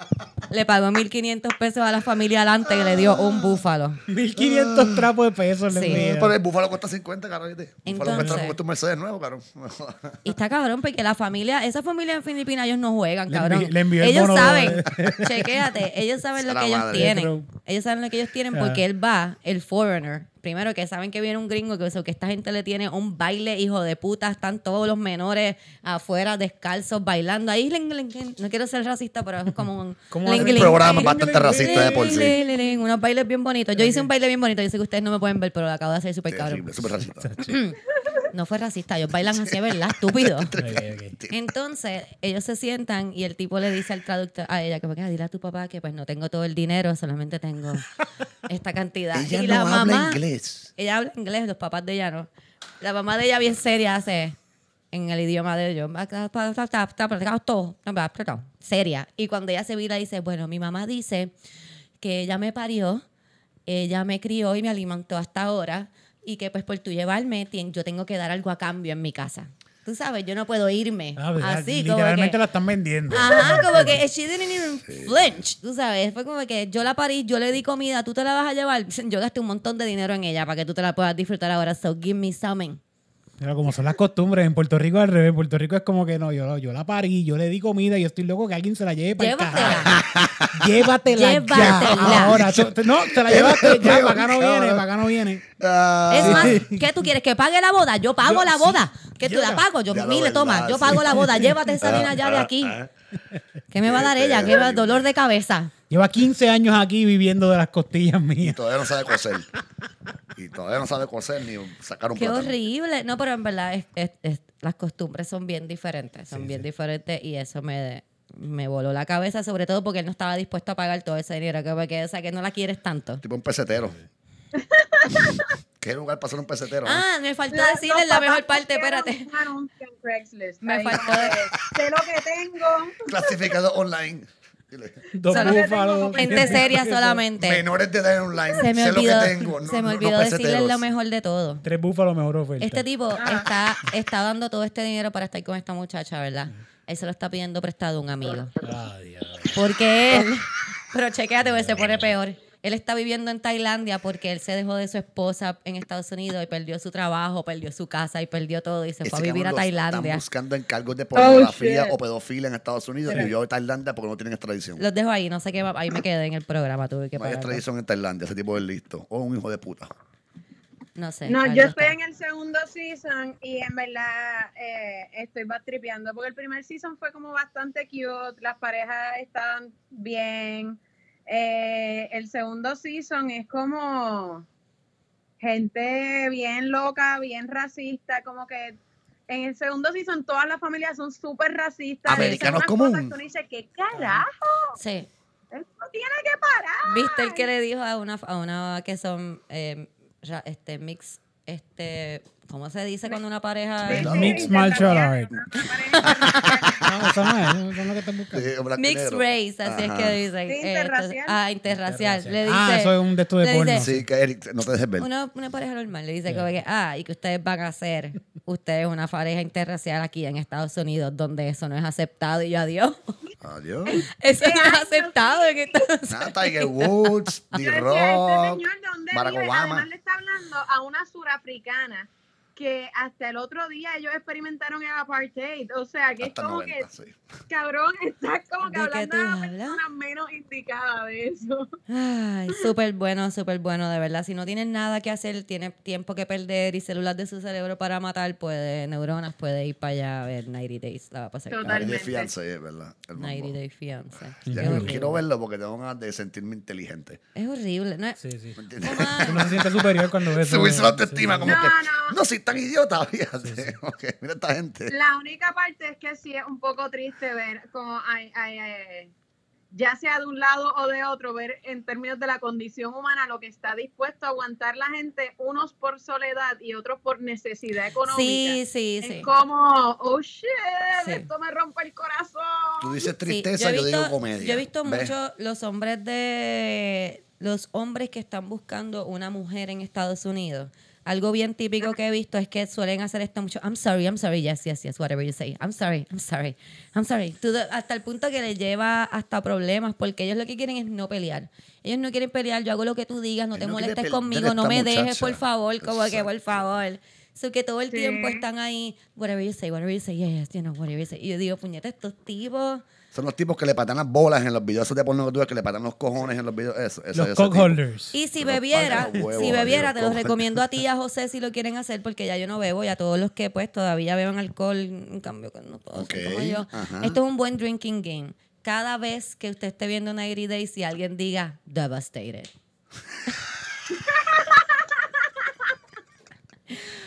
Le pagó 1500 pesos a la familia adelante que le dio un búfalo. 1500 trapos de pesos le Sí. Pero el búfalo cuesta 50, caro. ¿viste? El búfalo Entonces- cuesta como un Mercedes nuevo, caro. Y está cabrón porque la familia, esa familia en Filipinas, ellos no juegan, Le cabrón. envi- le envió el ellos bono saben, chequéate, ellos saben lo que ellos madre. tienen. Ellos saben lo que ellos tienen porque Ah. él va, el foreigner. Primero que saben que viene un gringo, que, eso, que esta gente le tiene un baile, hijo de puta, están todos los menores afuera descalzos bailando. Ahí, ling, ling, ling. no quiero ser racista, pero es como un... Programa ling, bastante ling, racista de por sí. ling, ling, ling. Unos bailes bien bonitos. Yo hice un baile bien bonito. Yo sé que ustedes no me pueden ver, pero lo acabo de hacer súper cabrón. Súper racista. No fue racista, ellos bailan así, ¿verdad? Estúpido. Entonces, ellos se sientan y el tipo le dice al traductor, a ella, que "Ah, dile a tu papá que pues no tengo todo el dinero, solamente tengo esta cantidad. Ella y no la habla mamá, inglés. ella habla inglés, los papás de ella no. La mamá de ella bien seria hace en el idioma de ellos. Seria. Y cuando ella se vira dice, bueno, mi mamá dice que ella me parió, ella me crió y me alimentó hasta ahora y que pues por tu llevarme yo tengo que dar algo a cambio en mi casa. Tú sabes, yo no puedo irme Ah, así como literalmente que, la están vendiendo. Ajá, como que she didn't even flinch, tú sabes. Fue como que yo la parí, yo le di comida, tú te la vas a llevar. Yo gasté un montón de dinero en ella para que tú te la puedas disfrutar ahora. So give me something. Pero como son las costumbres, en Puerto Rico al revés. En Puerto Rico es como que no, yo, yo la parí, yo le di comida y yo estoy loco que alguien se la lleve para el Llévatela. carajo. Llévatela. ya. Llévatela. Ahora, tú- no, te la llevaste ya, para acá no viene, para acá no viene. Ah, Es más, ¿qué tú quieres? ¿Que pague la boda? Yo pago Yo- la sí, boda. ¿Que tú la pago? Yo, mire, toma, yo pago la boda. Llévate esa nena ya de aquí. ¿Qué me va a dar ella? ¿Qué va? Dolor de cabeza. Lleva 15 años aquí viviendo de las costillas Y mías. todavía no sabe coser. Y todavía no sabe coser ni sacar un Qué plátano. horrible. No, pero en verdad es- es- es- las costumbres son bien diferentes. Son bien diferentes y eso me, me voló la cabeza, sobre todo porque él no estaba dispuesto a pagar todo ese dinero. Que, porque, o sea, que no la quieres tanto. Tipo un pesetero. ¿Qué lugar ser un pesetero? no? Ah, me faltó Los decirle la mejor parte, espérate. un anuncio en Craigslist. Me faltó- eh, Sé lo que tengo. Clasificado online. Dos Solo- búfalos. Gente seria solamente. Menores de edad online. Se me sé olvidó, lo que tengo. No, se me no olvidó decirle peseteros. lo mejor de todo. Tres búfalos, mejor oferta. Este tipo está, está dando todo este dinero para estar con esta muchacha, ¿verdad? Él se lo está pidiendo prestado a un amigo. Ah. Porque él, pero chequéate, se pone peor. Él está viviendo en Tailandia porque él se dejó de su esposa en Estados Unidos y perdió su trabajo, perdió su casa y perdió todo y se Ese fue a vivir a Tailandia. Están buscando encargos de pornografía shit. o pedofilia en Estados Unidos y yo a Tailandia porque no tienen extradición. Los dejo ahí, no sé qué va, ahí me quedé en el programa, tuve que No hay extradición en Tailandia, ese tipo es listo. O un hijo de puta. No sé. No, yo estoy está. en el segundo season y en verdad eh, estoy batripeando porque el primer season fue como bastante cute, las parejas estaban bien. Eh, el segundo season es como gente bien loca, bien racista, como que en el segundo season todas las familias son súper racistas. Americanos común. cosas que uno dice, ¿qué carajo? Sí. Esto tiene que parar. ¿Viste el que le dijo a una, a una que son eh, ra- este mix, este, ¿cómo se dice cuando una pareja es-. Mixed martial art. No, eso no es, eso es lo que están buscando. Sí, blanco y Mixed race, así es Ajá. que dicen. Sí, eh, interracial. entonces- ah, interracial. Le dice, ah, eso es un de estos de porno. dice- Sí, que Eric, no te dejes ver. una, una pareja normal le dice como que, ah, y que ustedes van a ser, ustedes una pareja interracial aquí en Estados Unidos, donde eso no es aceptado. Y yo, adiós, Adiós. eso no es aceptado en Estados Nada, Tiger Woods, D-Rock, este señor, ¿de dónde Barack? Obama. Además le está hablando a una surafricana que hasta el otro día ellos experimentaron el apartheid. O sea, que Hasta es como 90, que, sí. cabrón, estás como que ¿De qué hablando de la persona menos indicada de eso. Ay, súper bueno, súper bueno, de verdad. Si no tienes nada que hacer, tiene tiempo que perder y células de su cerebro para matar, puede, neuronas, puede ir para allá a ver 90 Days. La va a pasar. Total. Nadie de Totalmente. fianza, es verdad. el mambo. 90 Day Fiance. Ya, yo quiero verlo porque tengo ganas de sentirme inteligente. Es horrible. No, Sí, sí. ¿Me entiendes? Uno se siente superior cuando ves Subirse eso. la autoestima, como No, que. no. No, soy tan idiota, fíjate. Ok, mira esta gente. La única parte es que sí es un poco triste ver como hay, hay, eh, ya sea de un lado o de otro, ver en términos de la condición humana lo que está dispuesto a aguantar la gente, unos por soledad y otros por necesidad económica. sí, sí, Es sí. como, oh shit, Sí. esto me rompe el corazón. Tú dices Sí, tristeza, he yo, visto- digo comedia. Yo he visto ¿Ves? mucho los hombres de los hombres que están buscando una mujer en Estados Unidos. Algo bien típico que he visto es que suelen hacer esto mucho. I'm sorry, I'm sorry, yes, yes, yes, whatever you say. I'm sorry, I'm sorry, I'm sorry. Hasta el punto que les lleva hasta problemas porque ellos lo que quieren es no pelear. Ellos no quieren pelear. Yo hago lo que tú digas, no Él te no molestes conmigo, no me dejes, por favor, como que por favor. So que todo el Sí. tiempo están ahí, whatever you say, whatever you say, yes, you know, whatever you say. Y yo digo, puñeta, estos tipos. Son los tipos que le patan las bolas en los videos esos de porno que tú ves, que le patan los cojones en los videos. Eso, eso, Los ese cock tipo. holders. Y si bebiera, huevos, si bebiera, te los recomiendo a ti y a José si lo quieren hacer, porque ya yo no bebo, y a todos los que pues todavía beben alcohol, en cambio que no puedo ser como yo. ajá. Esto es un buen drinking game. Cada vez que usted esté viendo una Day y alguien diga devastated.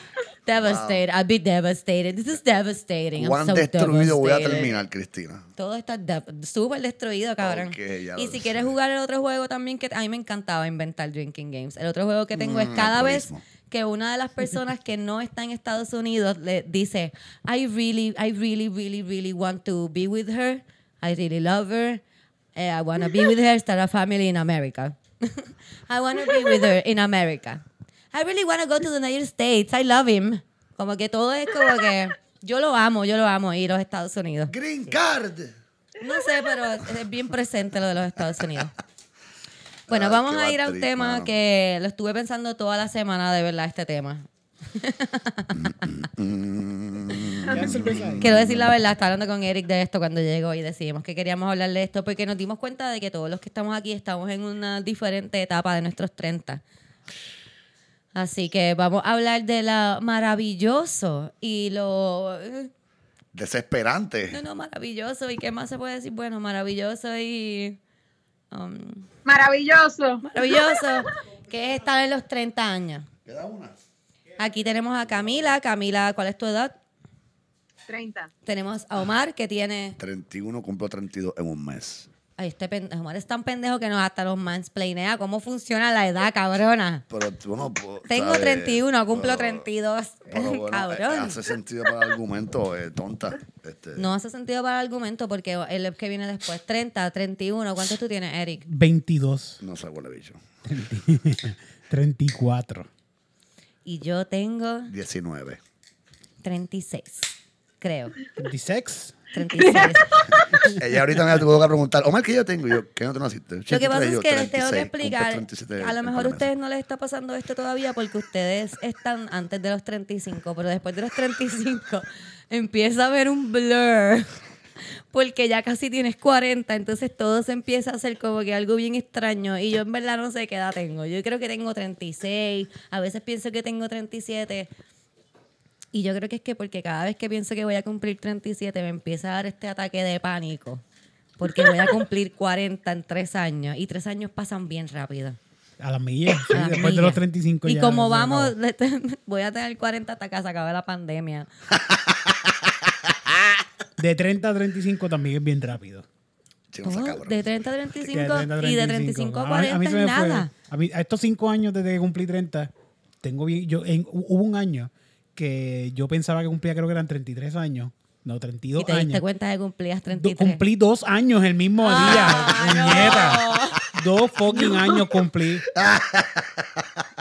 devastated. I'll be devastated. This is devastating. I'm ¿Cuán so destruido voy a terminar, Cristina? Todo está de- súper destruido, cabrón. Y si sé. quieres jugar el otro juego también, que a mí me encantaba inventar drinking games. El otro juego que tengo es Mm, cada vez que una de las personas que no está en Estados Unidos le dice, I really, I really, really, really want to be with her. I really love her. Eh, I want to be with her, start a family in America. I want to be with her in America. I really want to go to the United States. I love him. Como que todo es como que yo lo amo, yo lo amo ir a los Estados Unidos. Green Card. No sé, pero es bien presente lo de los Estados Unidos. Bueno, Ay, vamos a ir a un tema mano. que lo estuve pensando toda la semana, de verdad, este tema. Quiero decir la verdad, estaba hablando con Eric de esto cuando llegó y decidimos que queríamos hablar de esto porque nos dimos cuenta de que todos los que estamos aquí estamos en una diferente etapa de nuestros 30. Así que vamos a hablar de lo maravilloso y lo... Desesperante. No, no, maravilloso. ¿Y qué más se puede decir? Bueno, maravilloso y... um, Maravilloso. maravilloso, que es estar en los 30 años. Queda una. Aquí tenemos a Camila. Camila, ¿cuál es tu edad? 30. Tenemos a Omar, que tiene... 31 cumplo 32 en un mes. Ay, este pendejo. Omar es tan pendejo que nos hasta los mansplainea cómo funciona la edad, cabrona. Pero tú no po- Tengo sabes, 31, cumplo pero- 32. pero bueno, eh, Cabrón. hace sentido para el argumento, eh, tonta. Este, No hace sentido para el argumento porque el que viene después, 30, 31. ¿Cuántos tú tienes, Eric? 22, No sé huele bicho. 34. Y yo tengo 19. 36, creo. 26. 36. Ella ahorita me tuvo que preguntar, Omar, ¿qué yo tengo? Y yo, ¿qué no tú naciste? Lo que pasa 83, es que les tengo que 36, explicar, cumplo 37 a lo mejor a ustedes no les está pasando esto todavía porque ustedes están antes de los 35, pero después de los 35 empieza a haber un blur. Porque ya casi tienes 40, entonces todo se empieza a hacer como que algo bien extraño. Y yo en verdad no sé qué edad tengo. Yo creo que tengo 36, a veces pienso que tengo 37. Y yo creo que es que porque cada vez que pienso que voy a cumplir 37 me empieza a dar este ataque de pánico. Porque voy a cumplir 40 en tres años. Y tres años pasan bien rápido. A las millas. sí, A después de los 35 Y ya como vamos, voy a tener 40 hasta que se acabe la pandemia. De 30 a 35 también es bien rápido. Sí, no sea Oh, de 30 a Que 35, de 30 a y de 35 a mí- 40 a mí es fue. nada. A, mí, a estos 5 años desde que cumplí 30, tengo bien. Yo, en- hubo un año que yo pensaba que cumplía, creo que eran 33 años. No, 32 Y te diste años. cuenta que cumplías Do- 33. Cumplí dos años el mismo Ah, día. no. Nieta. Dos fucking años cumplí.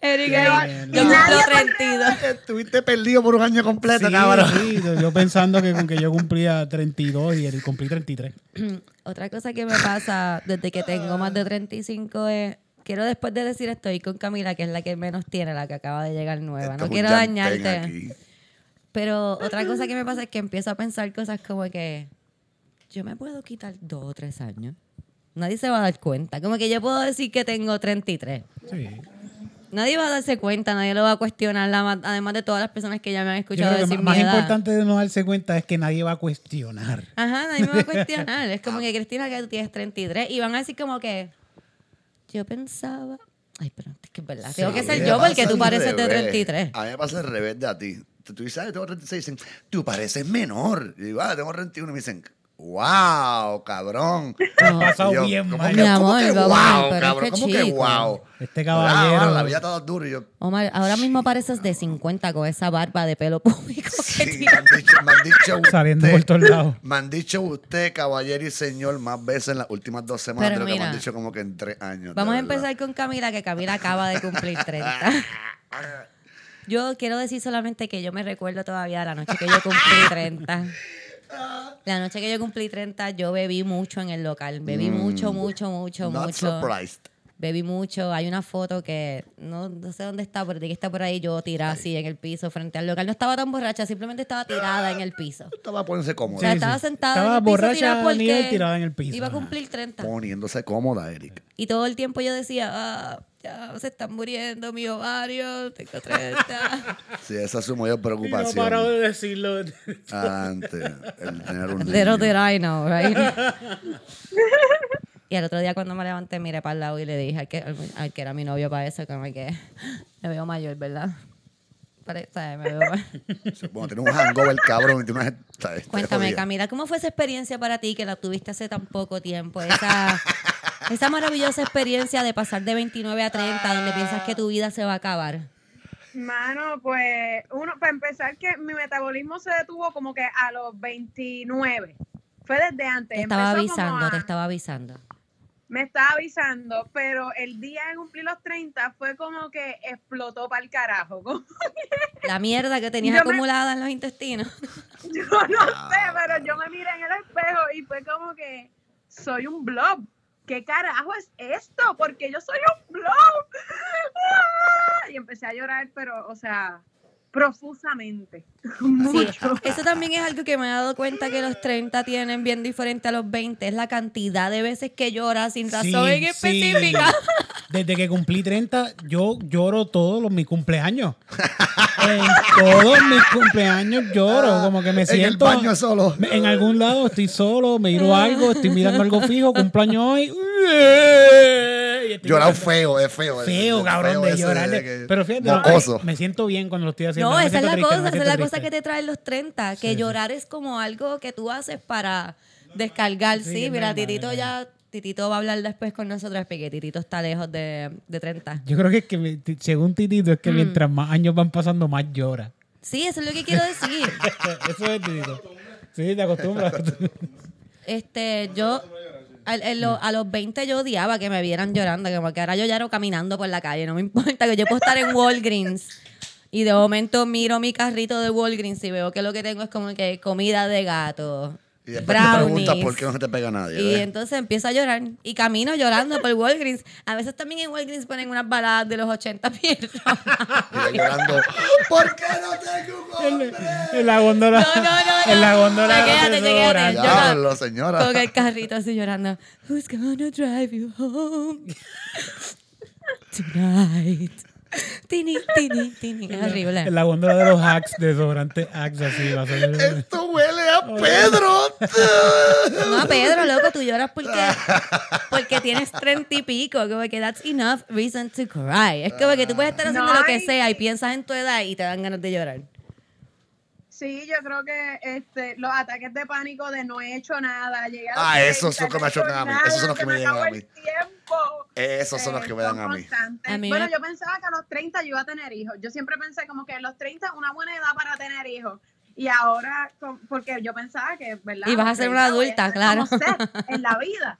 Erika, yo cumplo 32. Estuviste perdido por un año completo, Sí, cabrón. sí, yo pensando que, con que yo cumplía 32 y él cumplí 33. Otra cosa que me pasa desde que tengo más de 35 es quiero después de decir esto ir con Camila, que es la que menos tiene, la que acaba de llegar nueva. Esto No quiero dañarte. aquí. Pero otra cosa que me pasa es que empiezo a pensar cosas como que yo me puedo quitar dos o tres años. Nadie se va a dar cuenta. Como que yo puedo decir que tengo 33. Sí. Nadie va a darse cuenta, nadie lo va a cuestionar, además de todas las personas que ya me han Yo escuchado creo decir más mi edad. importante de no darse cuenta es que nadie va a cuestionar. Ajá, nadie me va a cuestionar. Es como que Cristina, que tú tienes 33 y van a decir como que yo pensaba... Ay, pero es que es verdad. Tengo que ser yo porque tú pareces de revés. 33. A mí me pasa al revés de a ti. Tú dices, "Ay, tengo 36. Dicen, tú pareces menor. Y digo, ah, tengo 31. Y me dicen, wow, cabrón. Pasado yo, bien ¿cómo mal. que, Mi cómo amor, que vamos, wow, pero es cabrón? que ¿Cómo que wow? Este Ah, caballero. la vida está duro. Y yo, Omar, ahora mismo pareces de 50 con esa barba de pelo público que sí, tienes. me han dicho, me han dicho usted. Saliendo por todos lados. Me han dicho usted, caballero y señor, más veces en las últimas dos semanas Pero de lo que me han dicho como que en tres años. de Vamos a empezar con Camila, que Camila acaba de cumplir 30. Yo quiero decir solamente que yo me recuerdo todavía la noche que yo cumplí 30. La noche que yo cumplí 30, yo bebí mucho en el local. Bebí mucho, mucho, mucho, Mm. Not mucho. surprised. Bebí mucho. Hay una foto que no, no sé dónde está, pero tiene que está por ahí yo tirada así en el piso frente al local. No estaba tan borracha, simplemente estaba tirada en el piso. Estaba a ponerse O cómoda. sea, Sí, estaba sí. sentada Estaba en el piso borracha porque nivel tirada en el piso, Iba a cumplir 30. Poniéndose cómoda, Eric. Y todo el tiempo yo decía, ah, ya se están muriendo mis ovarios, tengo 30. Sí, esa es su mayor Y no preocupación. paro de decirlo. Antes, el tener un Little niño. did I know, right? y el otro día cuando me levanté miré para el lado y le dije al que, al, al que era mi novio para eso, como que me veo mayor, ¿verdad? Me veo ma- Bueno, tiene un hangover, cabrón. Y tú no es- ¿sabes? Te Cuéntame. Camila, ¿cómo fue esa experiencia para ti que la tuviste hace tan poco tiempo? Esa, esa maravillosa experiencia de pasar de 29 a 30, donde piensas que tu vida se va a acabar. Mano, pues, uno, para empezar, que mi metabolismo se detuvo como que a los 29. Fue desde antes. Te estaba Empezó avisando, a- te estaba avisando. Me estaba avisando, pero el día de cumplir los 30 fue como que explotó para el carajo. La mierda que tenías Yo me- acumulada en los intestinos. Yo no sé, pero yo me miré en el espejo y fue como que soy un blob. ¿Qué carajo es esto? Porque yo soy un blob. ¡Ah! Y empecé a llorar, pero, o sea, profusamente. Sí, Mucho. eso también es algo que me he dado cuenta que los 30 tienen bien diferente a los 20. Es la cantidad de veces que lloras sin razón en específica. sí. Desde que cumplí 30, yo lloro todos los mis cumpleaños. en todos mis cumpleaños lloro, como que me En el siento. baño solo. En algún lado estoy solo, me miro algo, estoy mirando algo fijo, cumpleaños hoy. Llorar feo, es feo. es- Feo, cabrón, feo de llorar. de de- que- Pero fíjate, no, me siento bien cuando lo estoy haciendo. No, esa es la cosa, esa es la cosa que te traen los 30. Que Sí, sí. llorar es como algo que tú haces para descargar. Sí, mira, Titito ya. Titito va a hablar después con nosotros porque Titito está lejos de, de 30. Yo creo que, es que según Titito, es que Mm. mientras más años van pasando, más llora. Sí, eso es lo que quiero decir. Eso es Titito. Sí, te acostumbras. Este, yo al- en lo- a los 20 yo odiaba que me vieran llorando, que ahora yo lloro caminando por la calle, no me importa que yo puedo estar en Walgreens y de momento miro mi carrito de Walgreens y veo que lo que tengo es como que comida de gato, Y después te preguntas brownies. por qué no se te pega nadie. Y entonces empiezo a llorar y camino llorando por Walgreens. A veces también en Walgreens ponen unas baladas de los 80 pies. Y llorando. ¿Por qué no tengo un hombre? en la góndola. No, no, no, En la no. góndola. desodorantes. Yo- Diablo, señora. Con el carrito así llorando. Who's gonna drive you home tonight? Tini, tini, tini. Es horrible. En la góndola de los hacks, desodorante Axe, así va a ser. Esto huele a Pedro. No, Pedro, loco, tú lloras porque, porque tienes treinta y pico. Como que that's enough reason to cry. Es como que tú puedes estar haciendo No, lo que sea y piensas en tu edad y te dan ganas de llorar. Sí, yo creo que este, los ataques de pánico de no he hecho nada. llegué a Ah, esos 30, son que me no he hecho chocan a mí, nada, esos son los que me llegan a el mí. tiempo. Esos son los Eh, que me dan a mí. constantes. A mí bueno, yo pensaba que a los 30 yo iba a tener hijos. Yo siempre pensé como que a los 30 una buena edad para tener hijos. Y ahora, porque yo pensaba que, ¿verdad? Y vas a ser 30 una adulta, claro. en la vida.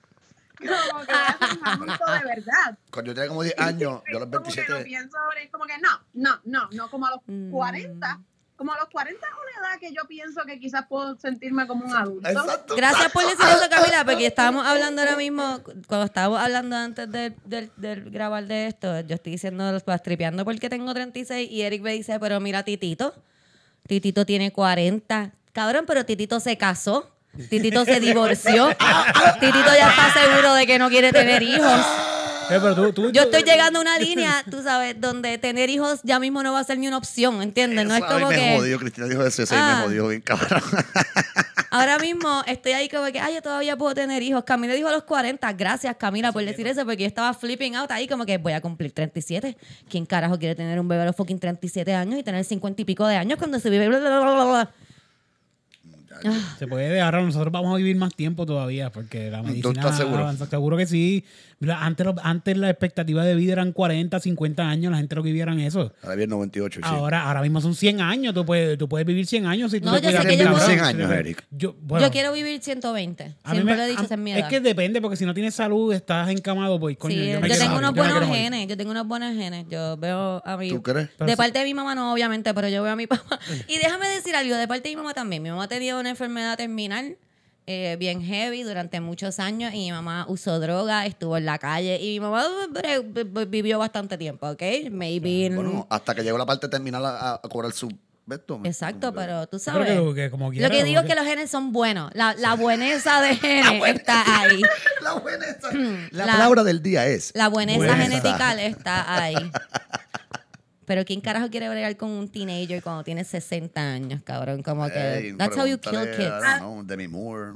Como que un adulto de verdad. Cuando yo tenía como 10 años, yo a los Es como que lo 27. pienso es como que no, no, no, no, como a los Mm. 40 como a los 40 es una edad que yo pienso que quizás puedo sentirme como un adulto. Exacto. Gracias por decir eso, Camila, porque estábamos hablando ahora mismo, cuando estábamos hablando antes de, de- de grabar de esto, yo estoy diciendo, pues, tripeando porque tengo 36 y Eric me dice, pero mira Titito, Titito tiene 40. Cabrón, pero Titito se casó, Titito se divorció, Titito ya está seguro de que no quiere tener hijos. Eh, pero tú, tú- Yo tú- estoy llegando a una línea, tú sabes, donde tener hijos ya mismo no va a ser ni una opción, ¿entiendes? No es como me que... jodió, Cristina dijo eso, eso Ah. me jodió bien cabrón. Ahora mismo estoy ahí como que, ay, yo todavía puedo tener hijos. Camila dijo a los 40. Gracias, Camila, por decir eso, porque yo estaba flipping out ahí como que voy a cumplir 37. ¿Quién carajo quiere tener un bebé a los fucking 37 años y tener 50 y pico de años cuando se vive... bla, bla, bla, bla, bla? Se puede ahora nosotros vamos a vivir más tiempo todavía porque la medicina estás seguro? avanza. Seguro que sí. Antes, antes la expectativa de vida eran 40, 50 años, la gente lo que vivieran eso. Ahora viene 98, sí. Ahora, ahora mismo son 100 años, tú puedes, tú puedes vivir 100 años si tú No, te yo sé que yo cabrón. puedo- 100 años, Eric. Yo, bueno, Yo quiero vivir 120. a Siempre me- lo he dicho, a- esa es mi Es edad. que depende, porque si no tienes salud, estás encamado, pues coño. Sí, yo, yo, me tengo unos buenos genes. Yo tengo unos buenos genes. Yo veo a mi. ¿Tú crees? De parte de mi mamá, no, obviamente, pero yo veo a mi papá. Y déjame decir algo, de parte de mi mamá también. Mi mamá tenía una enfermedad terminal eh, bien heavy durante muchos años y mi mamá usó droga, estuvo en la calle y mi mamá eh, bre- vivió bastante tiempo, ¿ok? Maybe. en- Bueno, hasta que llegó la parte terminal a, a cobrar su... ¿ves tú? Exacto, pero tú sabes. que- que como Lo que digo es que- que los genes son buenos. La, la bueneza de genes está ahí. La buena esa- La, La- palabra del día es... La bueneza Bueneza. genética está ahí. Pero ¿quién carajo quiere bregar con un teenager cuando tiene 60 años, cabrón? Como que... Ey, that's how you kill kids. I don't know, Demi Moore,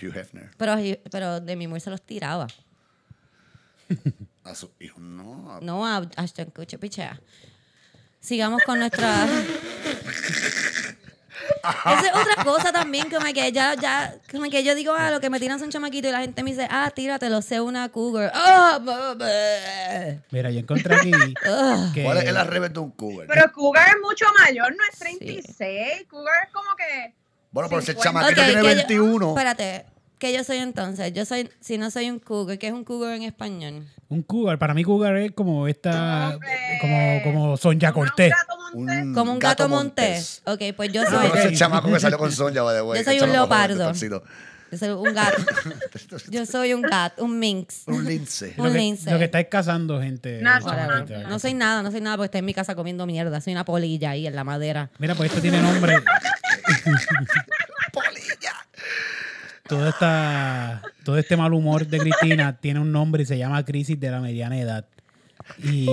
Hugh Hefner. Pero, pero Demi Moore se los tiraba. A su hijo, no. a- No a Ashton Kutcher, pichea. Sigamos con nuestra... Esa es otra cosa también, como que ya, ya, como que yo digo, ah, lo que me tiran son chamaquitos y la gente me dice, ah, tíratelo, sé una cougar. Ah, Mira, yo encontré aquí Ugh. que... ¿Cuál es el arrebato de un cougar? Pero Cougar es mucho mayor, no es 36. Cougar es como que. bueno, pero si el 50. chamaquito tiene que yo- 21... espérate, ¿qué yo soy entonces? Yo soy, si no soy un cougar, ¿qué es un cougar en español? Un cougar, para mí cougar es como esta, como, como Sonja como un Cortés. gato montés. Un Como un gato, montés. Ok, pues yo soy, el chamaco que salió con Sonja, by the way, Yo soy un leopardo. torcido. yo soy un gato. Yo soy un gato, un minx. Un lince. Un Lo que, lince. lo que estáis cazando, gente. Whatever. No soy nada, no soy nada porque estoy en mi casa comiendo mierda. Soy una polilla ahí en la madera. Mira, pues esto tiene nombre. Todo, esta, todo este mal humor de Cristina tiene un nombre y se llama crisis de la mediana edad. Y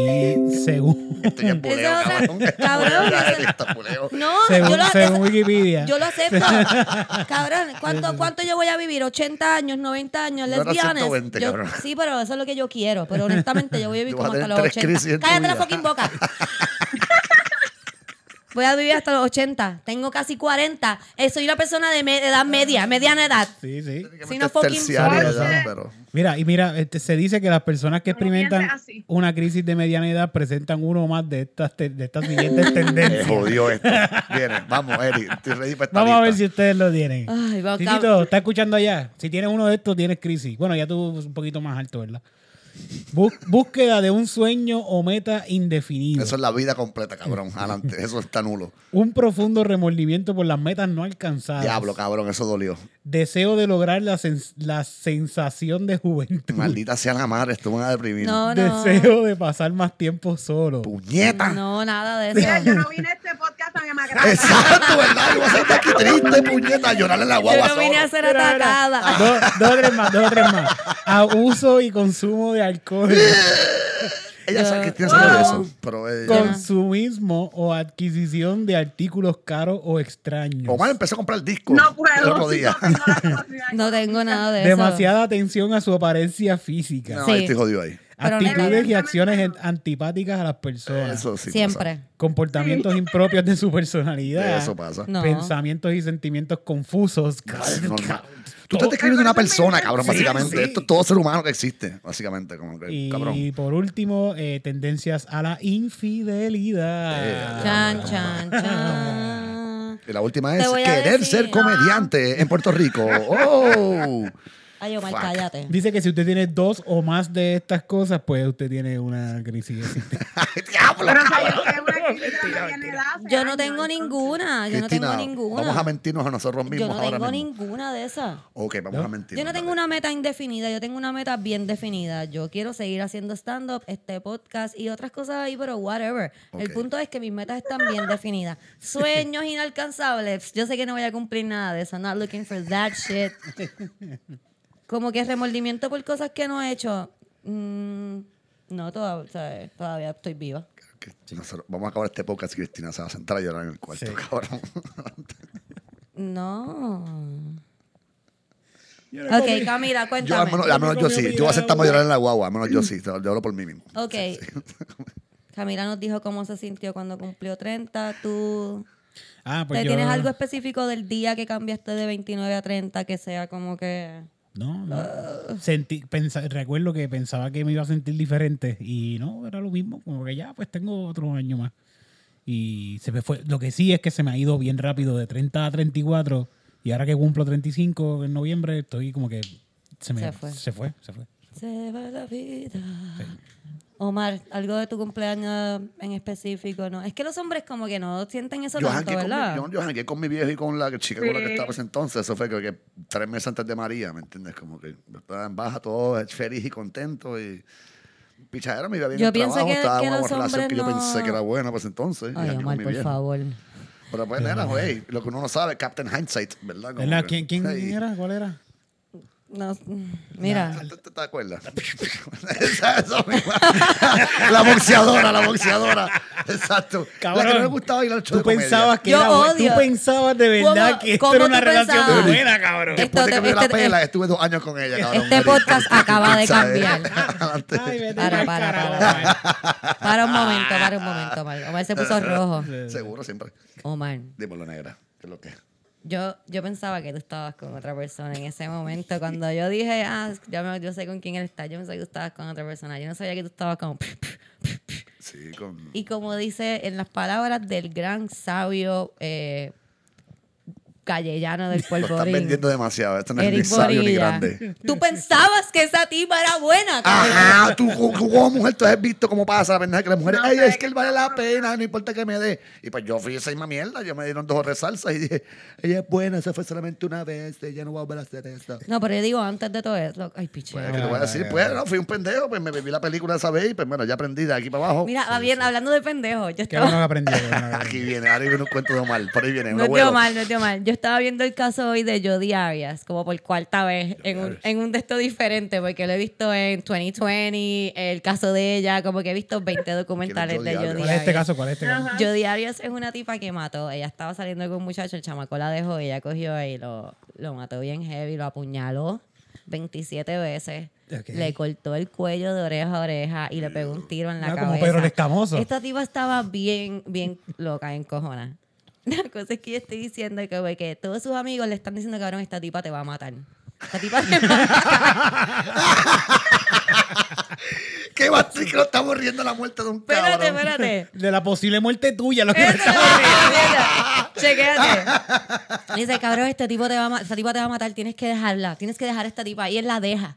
según, Esto ya es buleo, Esa es cabrón. buleo. No, según, yo lo, según Wikipedia, yo lo acepto. Cabrón, ¿cuánto, ¿cuánto yo voy a vivir? ¿80 años, 90 años, No lesbianas? 120, Yo- cabrón. sí, pero eso es lo que yo quiero. Pero honestamente, yo voy a vivir como a hasta los tres 80. crisis en tu Cállate la fucking boca. Voy a vivir hasta los 80. Tengo casi 40. Eh, soy una persona de me- edad media, mediana edad. Sí, sí. Soy una fucking pero Mira, y mira, este, se dice que las personas que No experimentan una crisis de mediana edad presentan uno o más de estas, te- de estas siguientes me tendencias. jodió esto. Viene, vamos, Eric. Estoy ready para esta Vamos a ver si ustedes lo tienen. Ay, va, Titito, ¿está escuchando allá? Si tienes uno de estos, tienes crisis. Bueno, ya tú un poquito más alto, ¿verdad? Bú- búsqueda de un sueño o meta indefinido. Eso es la vida completa, cabrón. Adelante. Eso está nulo. Un profundo remordimiento por las metas no alcanzadas. Diablo, cabrón. Eso dolió. Deseo de lograr la, sens- la sensación de juventud. Maldita sea la madre. Estuvo a deprimir. No, no. Deseo de pasar más tiempo solo. Puñeta. No, nada de Mira, yo eso. no vine a este podcast Exacto, ¿verdad? Yo voy a ser aquí triste, puñeta, a llorar en la guagua Yo no vine a ser atacada. Dos, dos o tres más, dos o tres más. Abuso y consumo de alcohol. Ella sabe que tiene Wow. eso, pero ella... Consumismo o adquisición de artículos caros o extraños. Omar empezó a comprar discos No el puedo. otro día. No capacidad. No tengo nada de eso. Demasiada atención a su apariencia física. No, Sí. ahí estoy jodido ahí. Actitudes no- y acciones antipáticas a las personas. Eso sí Siempre. Comportamientos impropios de su personalidad. Eso pasa. No. Pensamientos y sentimientos confusos. Normal. Tú estás describiendo una persona, cabrón, Sí, básicamente. sí. Esto es todo ser humano que existe, básicamente. Como que, Y cabrón. por último, eh, tendencias a la infidelidad. Chan, chan, chan. Y la última es querer decir- ser comediante en Puerto Rico. ¡Oh! Ay, Omar, Fuck. cállate. Dice que si usted tiene dos o más de estas cosas, pues usted tiene una crisis existencial. ¡Diablo! Yo cabrón. no tengo ninguna, yo no Cristina, tengo ninguna. Vamos a mentirnos a nosotros mismos Yo no ahora tengo mismo. ninguna de esas. Ok, vamos a mentir. Yo no tengo una meta indefinida, yo tengo una meta bien definida. Yo quiero seguir haciendo stand-up, este podcast y otras cosas ahí, pero whatever. El punto es que mis metas están bien definidas. Sueños inalcanzables. Yo sé que no voy a cumplir nada de eso. I'm not looking for that shit. Como que remordimiento por cosas que no he hecho. Mm, no, todavía, ¿sabes? todavía estoy viva. Nosotros- vamos a acabar este podcast y Cristina se va a sentar a llorar en el cuarto, Sí. cabrón. No. Yo Ok, Camila, Yo, al cuéntame. menos, al menos yo sí. Yo voy a sentarme a llorar en la guagua. Al menos yo sí. Yo hablo por mí mismo. Ok. Camila nos dijo cómo se sintió cuando cumplió 30. ¿Tú Ah, pues ¿Te yo- tienes algo específico del día que cambiaste de 29 a 30 que sea como que... No, no. Sentí, pensa- recuerdo que pensaba que me iba a sentir diferente y no, era lo mismo. Como que ya, pues tengo otro año más. Y se me fue. Lo que sí es que se me ha ido bien rápido de 30 a 34 y ahora que cumplo 35 en noviembre, estoy como que se me Se fue. Se fue, se fue. Se va la vida. Omar, algo de tu cumpleaños en específico, ¿no? Es que los hombres como que no sienten eso Yo tanto, jangué, con mi, ¿verdad? yo, yo con mi viejo y con la chica con la que estaba ese entonces. Eso fue creo que tres meses antes de María, ¿me entiendes? Como que estaba en baja, todo feliz y contento. Y pichadera me iba bien Yo el pienso trabajo. que- estaba que en una relación que yo pensé que era buena pues entonces. y Ay, Omar, mi por viejo. favor. Pero pues era, güey, lo que uno no sabe, Captain Hindsight, ¿verdad? Como ¿Verdad? que- ¿Quién, era? ¿Cuál era? No, mira, ¿Te, te- te acuerdas? Esa- eso mismo. la boxeadora, la boxeadora. Exacto. La que no le gustaba ir al show Tú de comedia. pensabas que Yo era odio. Tú pensabas de verdad ¿Cómo- que esto era una relación pensabas? buena, cabrón. Esto Después de que te- me dio la este- pela, estuve dos años con ella, cabrón. Este podcast acaba de cambiar. Adelante. Ay, vete Para, para, para. para un momento, para un momento, Omar. Omar se puso rojo. Seguro, siempre. Omar, Dímelo, negra. ¿Qué es lo que es? Yo, yo pensaba que tú estabas con otra persona en ese momento. Cuando yo dije, ah, yo, me- yo sé con quién él está, yo pensé que tú estabas con otra persona. Yo no sabía que tú estabas como... Sí, con... Y como dice en las palabras del gran sabio eh, callellano del Lo están vendiendo demasiado. Esto no es ni Eric sabio ni Bonilla. grande. Tú pensabas que esa tipa era buena. Ajá, tú, tú como mujer, tú has visto cómo pasa la pendeja que las mujeres, No, ay, es que él vale la pena, no importa que me dé. Y pues yo fui esa misma mierda, yo me dieron dos o tres salsas y dije, ella es buena, eso fue solamente una vez, ella no va a volver a hacer esto. No, pero yo digo antes de todo eso. Ay, piche. Pues, ¿qué te voy a decir? Pues, no, fui un pendejo, pues me bebí la película esa vez y pues bueno, ya aprendí de aquí para abajo. Mira, va bien, hablando de pendejo, yo Qué estaba... qué que aprendí. Aquí viene, ahora viene un cuento de Omar, por ahí viene, un No es de abuelo. Omar, no es de Omar. Yo estaba viendo el caso hoy de Jodi Arias, como por cuarta vez, en un, en un texto diferente, porque lo he visto en 2020, el caso de ella, como que he visto 20 documentales ¿Quién es de Jodi Jodi ¿Cuál es este Arias. caso? ¿Cuál es este caso? Ajá. Jodi Arias es una tipa que mató. Ella estaba saliendo con un muchacho, el chamaco la dejó, ella cogió y lo, lo mató bien heavy, lo apuñaló 27 veces. Le cortó el cuello de oreja a oreja y le pegó un tiro en la cabeza. como Pedro Escamoso. Esta tipa estaba bien, bien loca, en cojona. La cosa es que yo estoy diciendo que, güey, que todos sus amigos le están diciendo, cabrón, esta tipa te va a matar. Esta tipa te va a matar. ¿Qué va a decir que no estamos riendo la muerte de un Espérate, cabrón? espérate. De la posible muerte tuya, lo que Eso estaba es, riendo. Chequéate. Dice, cabrón, este tipo te va a esta tipa te va a matar, tienes que dejarla, tienes que dejar a esta tipa. Y él la deja.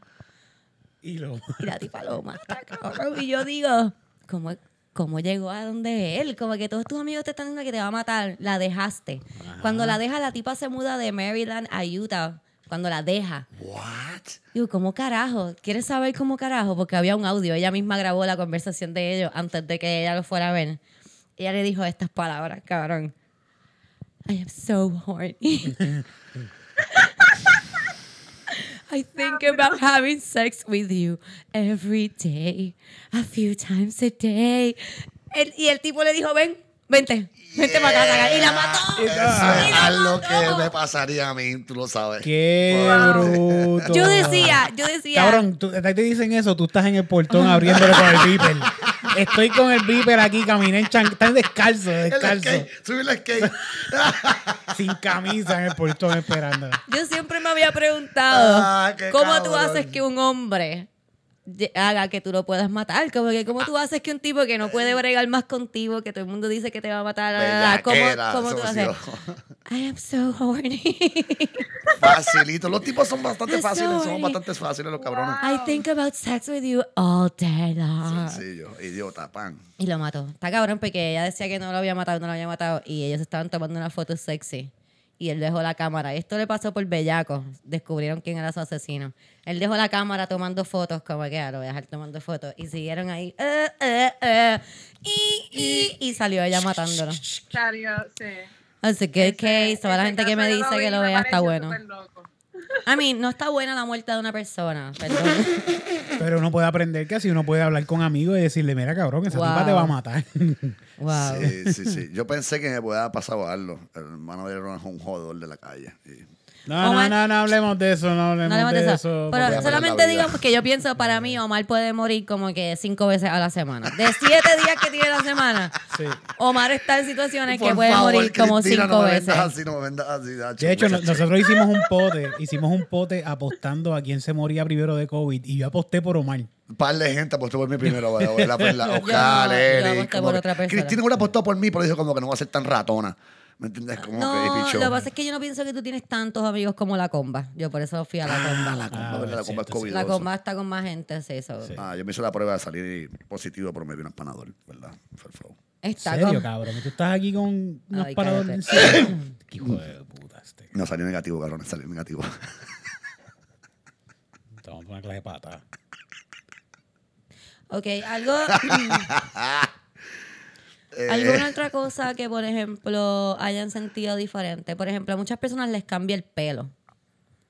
Y lo- Y la tipa lo mata, cabrón. Y yo digo, ¿cómo, cómo llegó a donde él? Como que todos tus amigos te están diciendo que te va a matar. La dejaste. Cuando la deja, la tipa se muda de Maryland a Utah. Cuando la deja. What? Digo, ¿cómo carajo? ¿Quieres saber cómo carajo? Porque había un audio. Ella misma grabó la conversación de ellos antes de que ella lo fuera a ver. Ella le dijo estas palabras, cabrón. I am so horny. I think about having sex with you every day, a few times a day. El- y el tipo le dijo, ven, vente, vente para acá. Y la mató. Eso Y la es algo que me pasaría a mí, tú lo sabes. Qué bruto. Yo decía, yo decía. Cabrón, tú, te dicen eso, tú estás en el portón abriéndole con el beeper. Estoy con el beeper aquí, caminé en chan... Estás descalzo, El descalzo. skate, subir el skate. sin camisa en el portón esperando. Yo siempre me había preguntado Ah, cómo tú haces que un hombre haga que tú lo puedas matar. Como que, ¿cómo tú haces que un tipo que no puede bregar más contigo, que todo el mundo dice que te va a matar, la, ¿cómo, cómo tú haces? I am so horny. Facilito. Los tipos son bastante I'm fáciles, son sorry. bastante fáciles los cabrones. I think about sex with you all day long. Sencillo, idiota, pan. Y lo mató. Está cabrón porque ella decía que no lo había matado, no lo había matado. Y ellos estaban tomando una foto sexy. Y él dejó la cámara. Esto le pasó por bellaco. Descubrieron quién era su asesino. Él dejó la cámara tomando fotos, como que ah, lo voy a dejar tomando fotos. Y siguieron ahí. eh, eh, eh, y, y, y salió ella matándolo. Salió, sí. Así que, que Ese- toda la gente que me dice que lo vea está bueno. loco. A mí, no está buena la muerte de una persona. Perdón. Pero uno puede aprender que así uno puede hablar con amigos y decirle, mira cabrón, esa Wow. tipa te va a matar. Wow. Sí, sí, sí. Yo pensé que me podía pasado algo. El hermano de él era un jodedor de la calle. Y- No, Omar- no, no, no hablemos de eso, no hablemos, No hablemos de, de eso. Pero solamente la digamos que yo pienso, para mí, Omar puede morir como que cinco veces a la semana. De siete días que tiene la semana, Sí. Omar está en situaciones que Por puede favor, morir como Cristina, cinco no me veces. vendas así, no me vendas así. De hecho, Muchacho. nosotros hicimos un pote, hicimos un pote apostando a quién se moría primero de COVID y yo aposté por Omar. Un par de gente apostó por mí primero. La, la, Yo Oscar, no, yo Eric, que-. Cristina hubiera apostado por mí, pero dijo como que no va a ser tan ratona. ¿Me entiendes? Como que No, pichó. lo que pasa es que yo no pienso que tú tienes tantos amigos como la comba. Yo por eso fui a la comba. Ah, la comba, Ah. La es comba es cierto, sí. La comba está con más gente, sí, eso. Ah, yo me hice la prueba de salir positivo, pero me dio un empanador, ¿verdad? Fue el flow. ¿En Está serio, con... cabrón? ¿Tú estás aquí con cállate. encima? Qué hijo de puta este. No, salió negativo, cabrón, salió negativo. Te vamos a poner clase de pata. Ok, algo... Eh, ¿Alguna otra cosa que, por ejemplo, hayan sentido diferente? Por ejemplo, a muchas personas les cambia el pelo.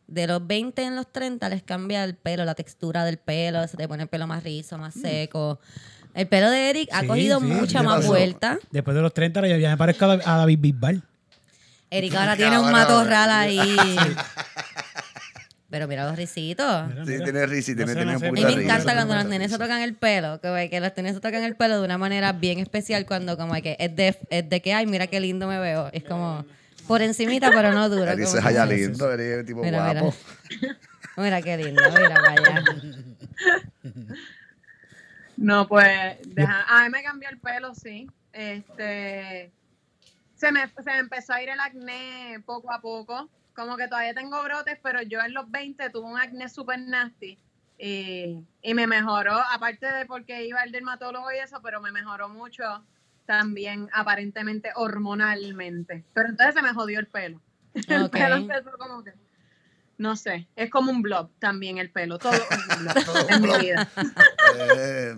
De los 20 en los 30 les cambia el pelo, la textura del pelo, se te pone el pelo más rizo, más seco. El pelo de Eric ha Sí, cogido sí, mucha ¿qué más pasó? vuelta. Después de los 30 ya, ya me parezco a, a David Bisbal. Eric ahora tiene un Cabrón. matorral ahí. Pero mira los risitos. Mira, Sí, mira. tiene risa y tiene, tiene un sé, A mí poquito me encanta cuando los nenes se tocan el pelo, que, que los nenes se tocan el pelo de una manera bien especial cuando como que es de, es de que, ay, mira qué lindo me veo. Es como por encimita, pero no duro. Se que- halla lindo, Eric es tipo Mira, mira. guapo. Mira qué lindo, mira vaya. No, pues, deja- a mí me cambió el pelo, sí. Este, se me, se me empezó a ir el acné poco a poco. Como que todavía tengo brotes, pero yo en los 20 tuve un acné super nasty. Y, y me mejoró, aparte de porque iba al dermatólogo y eso, pero me mejoró mucho también aparentemente hormonalmente. Pero entonces se me jodió el pelo. El Ok. pelo empezó como que, no sé, es como un blob también el pelo, todo es un blob Todo un en mi blob. vida. Eh.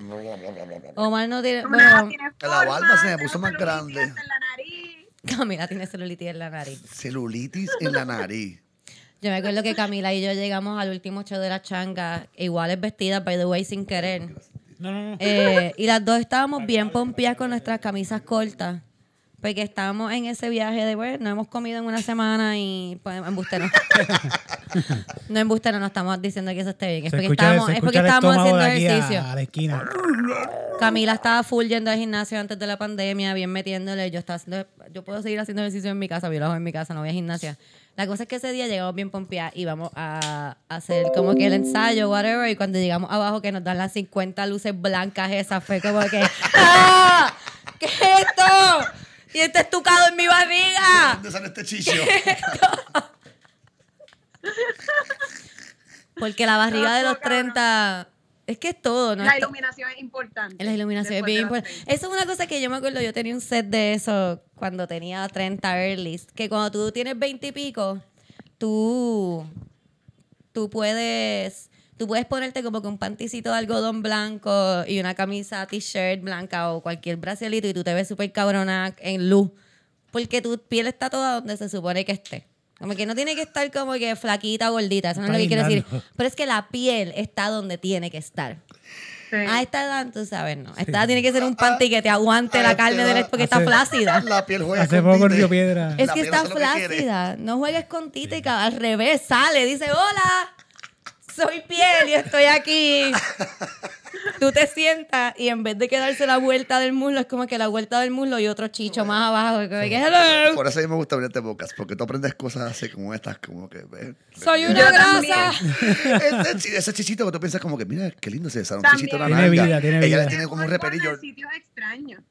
Omar no tiene, bueno, tiene La barba se me puso más grande. en la nariz. Camila tiene celulitis en la nariz. Celulitis en la nariz. Yo me acuerdo que Camila y yo llegamos al último show de la changa, iguales vestidas, by the way, sin querer. No, no, no. Eh, y las dos estábamos bien pompias con nuestras camisas cortas. Porque estábamos en ese viaje de, bueno, no hemos comido en una semana y pues embuste no. no embuste no, estamos diciendo que eso esté bien. Es Se porque escucha- estábamos, es porque estábamos haciendo a- ejercicio. A, la esquina. Camila estaba full yendo al gimnasio antes de la pandemia, bien metiéndole. Yo estaba haciendo, yo puedo seguir haciendo ejercicio en mi casa, yo lo hago en mi casa, no voy a gimnasia. La cosa es que ese día llegamos bien pompeadas y vamos a hacer como que el ensayo, whatever, y cuando llegamos abajo que nos dan las 50 luces blancas esas, fue como que ¡Ah! ¿Qué es esto? Y este estucado en mi barriga. ¿Dónde sale este chicho? Porque la barriga de los 30 es que es todo, ¿no? La iluminación es importante. La iluminación es bien de importante. 30. Eso es una cosa que yo me acuerdo, yo tenía un set de eso cuando tenía 30 early, que cuando tú tienes 20 y pico, tú, tú puedes... Tú puedes ponerte como que un panticito de algodón blanco y una camisa t-shirt blanca o cualquier bracelito y tú te ves súper cabrona en luz. Porque tu piel está toda donde se supone que esté. Como que no tiene que estar como que flaquita o gordita. Eso no es lo que quiero decir. Pero es que la piel está donde tiene que estar. Sí. A esta edad, tú sabes, no. A esta edad tiene que ser un panty que te aguante A la carne de la edad- porque está flácida. La piel juega Hace con poco Tite. Río Piedra. Es La que está que flácida. No juegues con Títica. Al revés, sale. Dice, hola, soy piel y estoy aquí. tú te sientas y en vez de quedarse la vuelta del muslo, es como que la vuelta del muslo y otro chicho más abajo. como que, "Hello, Por eso a mí me gusta venir a este podcast, porque tú aprendes cosas así como estas, como que... ve, soy una Yo grasa. ese, ese chichito que tú piensas como que, mira, qué lindo se sale un chichito en la Tiene nalga. vida, tiene Ella vida. le tiene como un Engorda reperillo. en sitios extraños.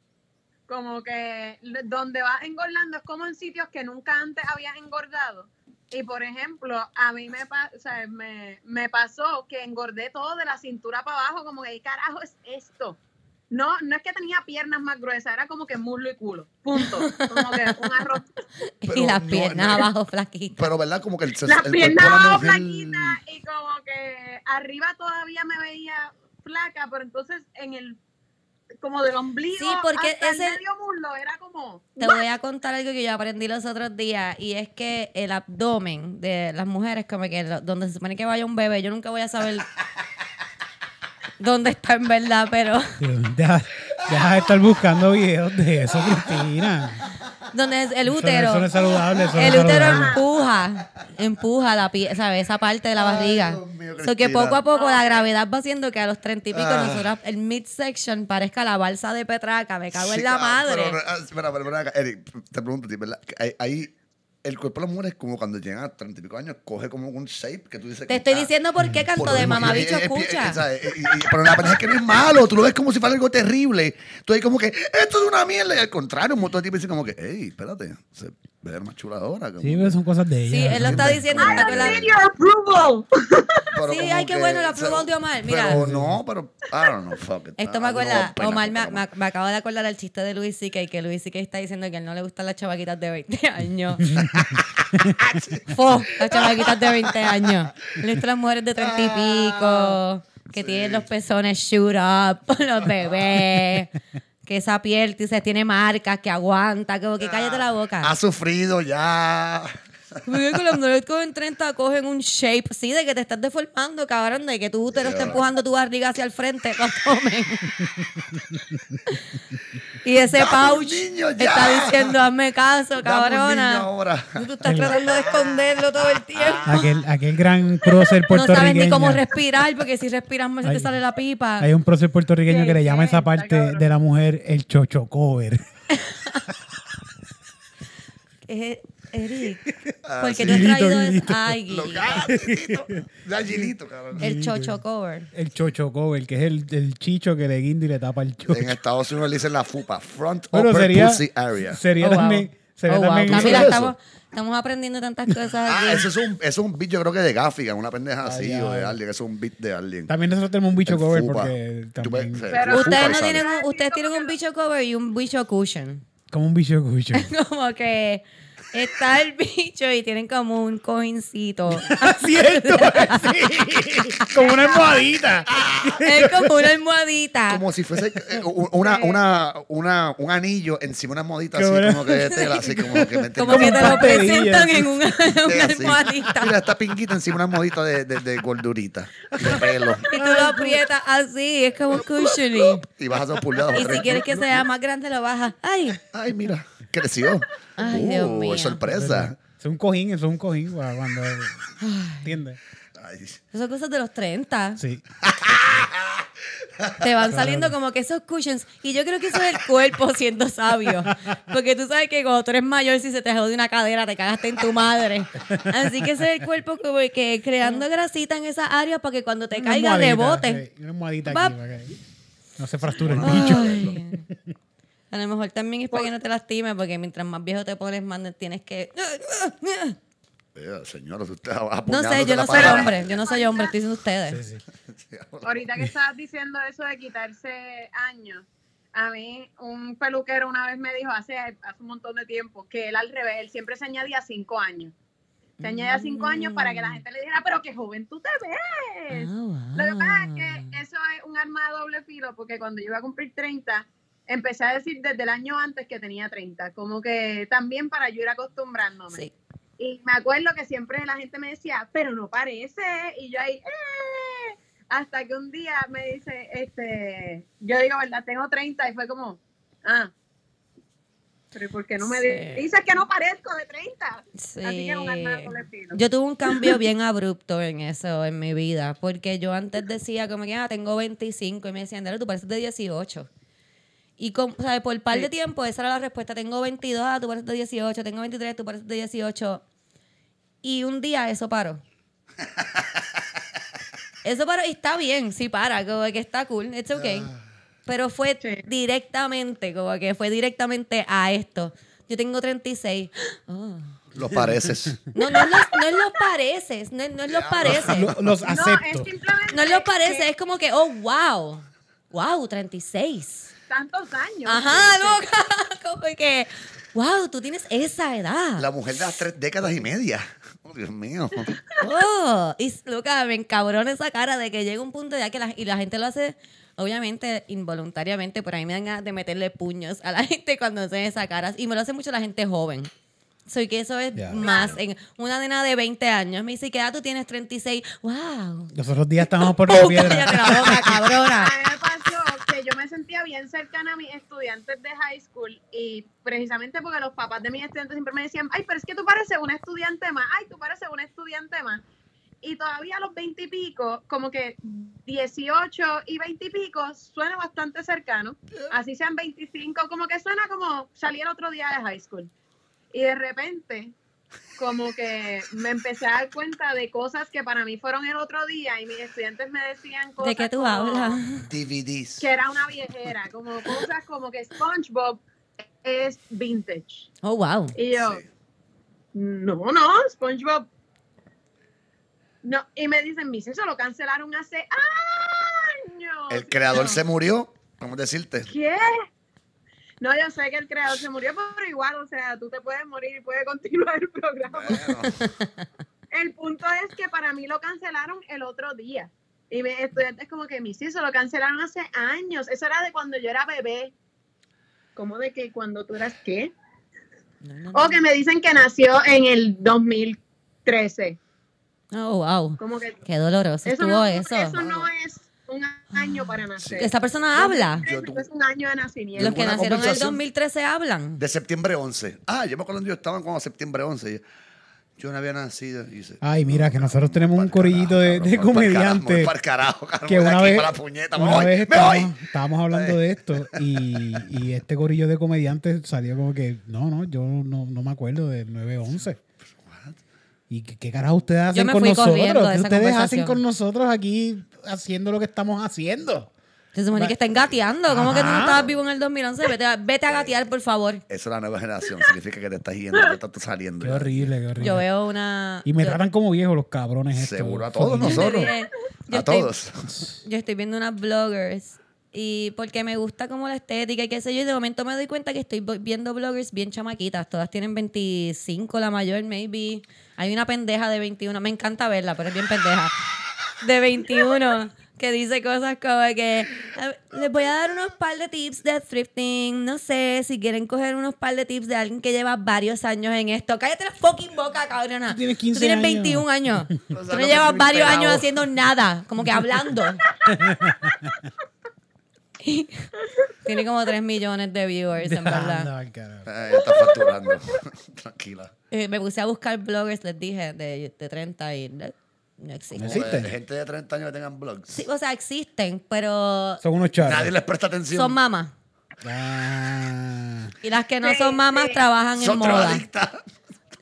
Como que donde vas engordando es como en sitios que nunca antes habías engordado. Y por ejemplo, a mí me, pa- o sea, me, me pasó que engordé todo de la cintura para abajo, como que, ¿qué carajo es esto? No, no es que tenía piernas más gruesas, era como que muslo y culo. Punto. Como que un arroz. Pero y las no, piernas no. abajo flaquitas. Pero, ¿verdad? Como que el, Las el piernas abajo flaquitas y como que arriba todavía me veía flaca, pero entonces en el como del ombligo Sí, porque hasta es el el- medio muslo era como Te voy a contar algo que yo aprendí los otros días y es que el abdomen de las mujeres, como que donde se supone que vaya un bebé, yo nunca voy a saber dónde está en verdad, pero Deja, deja de estar buscando videos de eso, Cristina. Donde es el útero. Eso no es saludable. Eso no el es útero saludable. empuja, empuja la pie, ¿sabes? Esa parte de la Ay, barriga. Mío, So que poco a poco la gravedad va haciendo que a los treinta y pico Ah. nosotros el midsection parezca la balsa de Petraca. Me cago en Sí, la ah, madre. Pero, espera, espera, espera, Eric, te pregunto, a ti, ¿verdad? Ahí el cuerpo de las mujeres, como cuando llegan a treinta y pico años, coge como un shape que tú dices. Te que, estoy ah, diciendo por qué canto por- de mamabicho escucha. y- Pero la verdad es que no es malo. Tú lo ves como si fuera algo terrible. Tú ahí como que, esto es una mierda. Y al contrario, un montón de tipos dicen como que, hey, espérate, se ve más chula ahora. como Sí, que- pero son cosas de ella. Sí, él lo está diciendo. ¿te I don't need your approval. Sí, ay, qué que- bueno, sea, approval de Omar, mira. Pero no, pero, I don't know, fuck it. Esto Ah, me acuerda, Omar me, me, me acabo de acordar el chiste de Luis C.K. que Luis C.K. está diciendo que a él no le gustan las chavaquitas de 20 años. Fo, las chavaquitas de 20 años. Le gustan las mujeres de 30 y pico, que tienen los pezones shoot up, los bebés, que esa piel tiene marcas, que aguanta, que cállate la boca. Ha sufrido ya. Porque cuando las mujeres cogen 30 cogen un shape, sí, de que te estás deformando, cabrón, de que tu útero está empujando tu barriga hacia el frente, lo tomen. y ese pouch niño está diciendo, hazme caso, cabrona. ahora. Tú estás tratando de esconderlo todo el tiempo. Aquel, aquel gran prócer No puertorriqueño. sabes ni cómo respirar, porque si respiras mal se te sale la pipa. Hay un prócer puertorriqueño Sí, que le llama a esa parte cabrón. de la mujer el chocho cover. Eh, Eric, Ah, porque has Guilito, traído es... Ay, Guilito. Da Gilito, cabrón. El chocho cover. El chocho cover, que es el, el chicho que le guinda y le tapa el chocho. En Estados Unidos le dicen la FUPA, Front Bueno, Upper sería, Pussy Area. sería Oh, wow. también. Sería Oh, wow. también ¿Camila, Camila, eso? estamos, estamos aprendiendo tantas cosas Ah, aquí. eso es un, eso es un beat, yo creo que de Gaffigan, una pendeja así, ya. o de alguien, eso es un beat de alguien. También nosotros tenemos un bicho El cover fupa. porque Tú ves, también. sí, Pero- el Ustedes no sale. tienen un, ustedes tienen un bicho cover y un bicho cushion. Como un bicho cucho. Como que está el bicho y tienen como un cojincito. Cierto, sí. Como una almohadita. es como una almohadita. Como si fuese eh, una, una, una, un anillo encima de una modita Qué así, bueno. como que de tela, así como que me Como que te lo presentan en una, una almohadita. Mira, esta pinguita encima de una modita de, de, de gordurita, de pelo. Y tú lo aprietas así, es como cushiony. Y vas a hacer pulgadas. Y si quieres que sea más grande, lo bajas. ¡Ay! Ay, mira, creció. Ay, uh, Dios mío. sorpresa. Es un cojín, eso es un cojín para cuando. ¿Entiendes? Esas son cosas de los 30. Sí. Te van saliendo como que esos cushions. Y yo creo que eso es el cuerpo siendo sabio. Porque tú sabes que cuando tú eres mayor, si se te jode una cadera, te cagaste en tu madre. Así que ese es el cuerpo como que creando grasita en esa área para que cuando te Una caiga rebote. Una almohadita aquí para que no se fracture el bicho. A lo mejor también es para que no te lastimes, porque mientras más viejo te pones, más tienes que. Eh, señora, usted No sé, yo no soy hombre. Yo no soy hombre, estoy diciendo ustedes. Sí, sí. Ahorita que estabas diciendo eso de quitarse años, a mí un peluquero una vez me dijo hace, hace un montón de tiempo que él al revés, él siempre se añadía cinco años. Se añadía cinco años para que la gente le dijera, pero qué joven tú te ves. Ah, Lo que pasa es que eso es un arma de doble filo, porque cuando yo iba a cumplir 30, empecé a decir desde el año antes que tenía 30, como que también para yo ir acostumbrándome. Sí. Y me acuerdo que siempre la gente me decía, pero no parece. Y yo ahí, "Eh". hasta que un día me dice, este, yo digo, ¿verdad? Tengo 30 y fue como, ah, Pero ¿y ¿por qué no me Sí. di- dices que no parezco de 30? Sí. Así que un estilo. Yo tuve un cambio bien abrupto en eso en mi vida, porque yo antes decía como que ah, tengo 25 y me decían, dale, tú pareces de 18. Y con, o sea, por un par de tiempo esa era la respuesta, tengo 22, ah, tú pareces de 18, tengo 23, tú pareces de 18. Y un día eso paró. Eso paró y está bien, sí para, como que está cool, it's okay. Pero fue Sí. directamente, como que fue directamente a esto. Yo tengo 36. Oh. Lo pareces. No, no es los, no es los pareces, no, es- no es los pareces. Lo- los no, es acepto. simplemente No es los pareces, que es como que, oh, wow. Wow, 36. Tantos años. Ajá, loca. Como que, wow, tú tienes esa edad. La mujer de las tres décadas y media. Oh, Dios mío. Oh, y loca, me encabrona esa cara de que llega un punto ya que la, y la gente lo hace, obviamente, involuntariamente, por ahí me dan ganas de meterle puños a la gente cuando hacen esa cara. Y me lo hace mucho la gente joven. Soy que eso es más. En una nena de 20 años me dice que ah, tú tienes 36. ¡Wow! Los otros días estábamos por la piedra. Cállate la boca, cabrona! Yo me sentía bien cercana a mis estudiantes de high school y precisamente porque los papás de mis estudiantes siempre me decían, ay, pero es que tú pareces una estudiante más, ay, tú pareces una estudiante más. Y todavía los 20 y pico, como que 18 y 20 y pico, suena bastante cercano. Así sean 25, como que suena como salir otro día de high school. Y de repente, como que me empecé a dar cuenta de cosas que para mí fueron el otro día y mis estudiantes me decían cosas ¿De qué tú como hablas? DVDs. que era una viejera, como cosas como que SpongeBob es vintage. Oh, wow. Y yo, Sí. no, no, SpongeBob. No, y me dicen, mis eso lo cancelaron hace años. El creador No. se murió. ¿Cómo decirte? ¿Qué? No, yo sé que el creador se murió, pero igual, o sea, tú te puedes morir y puede continuar el programa. Bueno, El punto es que para mí lo cancelaron el otro día. Y mis estudiantes como que, mis eso lo cancelaron hace años. Eso era de cuando yo era bebé. ¿Cómo de que cuando tú eras qué? No, no, O que me dicen que nació en el 2013. no. Oh, wow. Como que Qué doloroso eso estuvo no, eso. eso no es un año para nacer. ¿Esa persona habla? Yo 2013 tuve- es un año de nacimiento. Los que una nacieron en el conversación 2013 hablan. de septiembre 11. Ah, yo me acuerdo cuando yo estaba como septiembre 11. y Yo no había nacido. Y dice, Ay, mira, que nosotros tenemos un "Pa'l corillito de, de comediantes. carajo, cabrón, que una vez, pa' la puñeta, me una voy, vez me estábamos, voy. estábamos hablando de esto y, y este corillo de comediantes salió como que, no, no, yo no, no me acuerdo del 911. ¿Y qué, qué carajo ustedes hacen me con fui nosotros? de ¿Qué esa ustedes hacen conversación. con nosotros aquí haciendo lo que estamos haciendo? Se supone que estén gateando. ¿Cómo que tú no estabas vivo en el 2011? Vete a, vete a gatear, por favor. Eso es la nueva generación. Significa que te estás yendo, te estás saliendo. Qué horrible, qué horrible. Yo veo una... y me yo- tratan como viejos los cabrones estos. Seguro a todos nosotros. Yo A estoy- todos. Yo estoy viendo unas bloggers y porque me gusta como la estética y qué sé yo, y de momento me doy cuenta que estoy viendo bloggers bien chamaquitas. Todas tienen 25, la mayor, maybe. Hay una pendeja de 21, me encanta verla, pero es bien pendeja. De 21, que dice cosas como que "Ah, les voy a dar unos par de tips de thrifting. No sé si quieren coger unos par de tips de alguien que lleva varios años en esto. Cállate la fucking boca, cabrona. Tú tienes 15 Tú tienes años. 21 años. Tú sea, no llevas varios pelado. años haciendo nada, como que hablando. Tiene como 3 millones de viewers, en verdad. Eh, está facturando. Tranquila. Eh, me puse a buscar bloggers, les dije, de, de 30 y no, existen. ¿Existen? De gente de 30 años que tengan blogs. Sí, o sea, existen, pero Son unos charros. Nadie les presta atención. son mamás. Ah. Y las que no Sí, son mamás sí. trabajan en Son moda.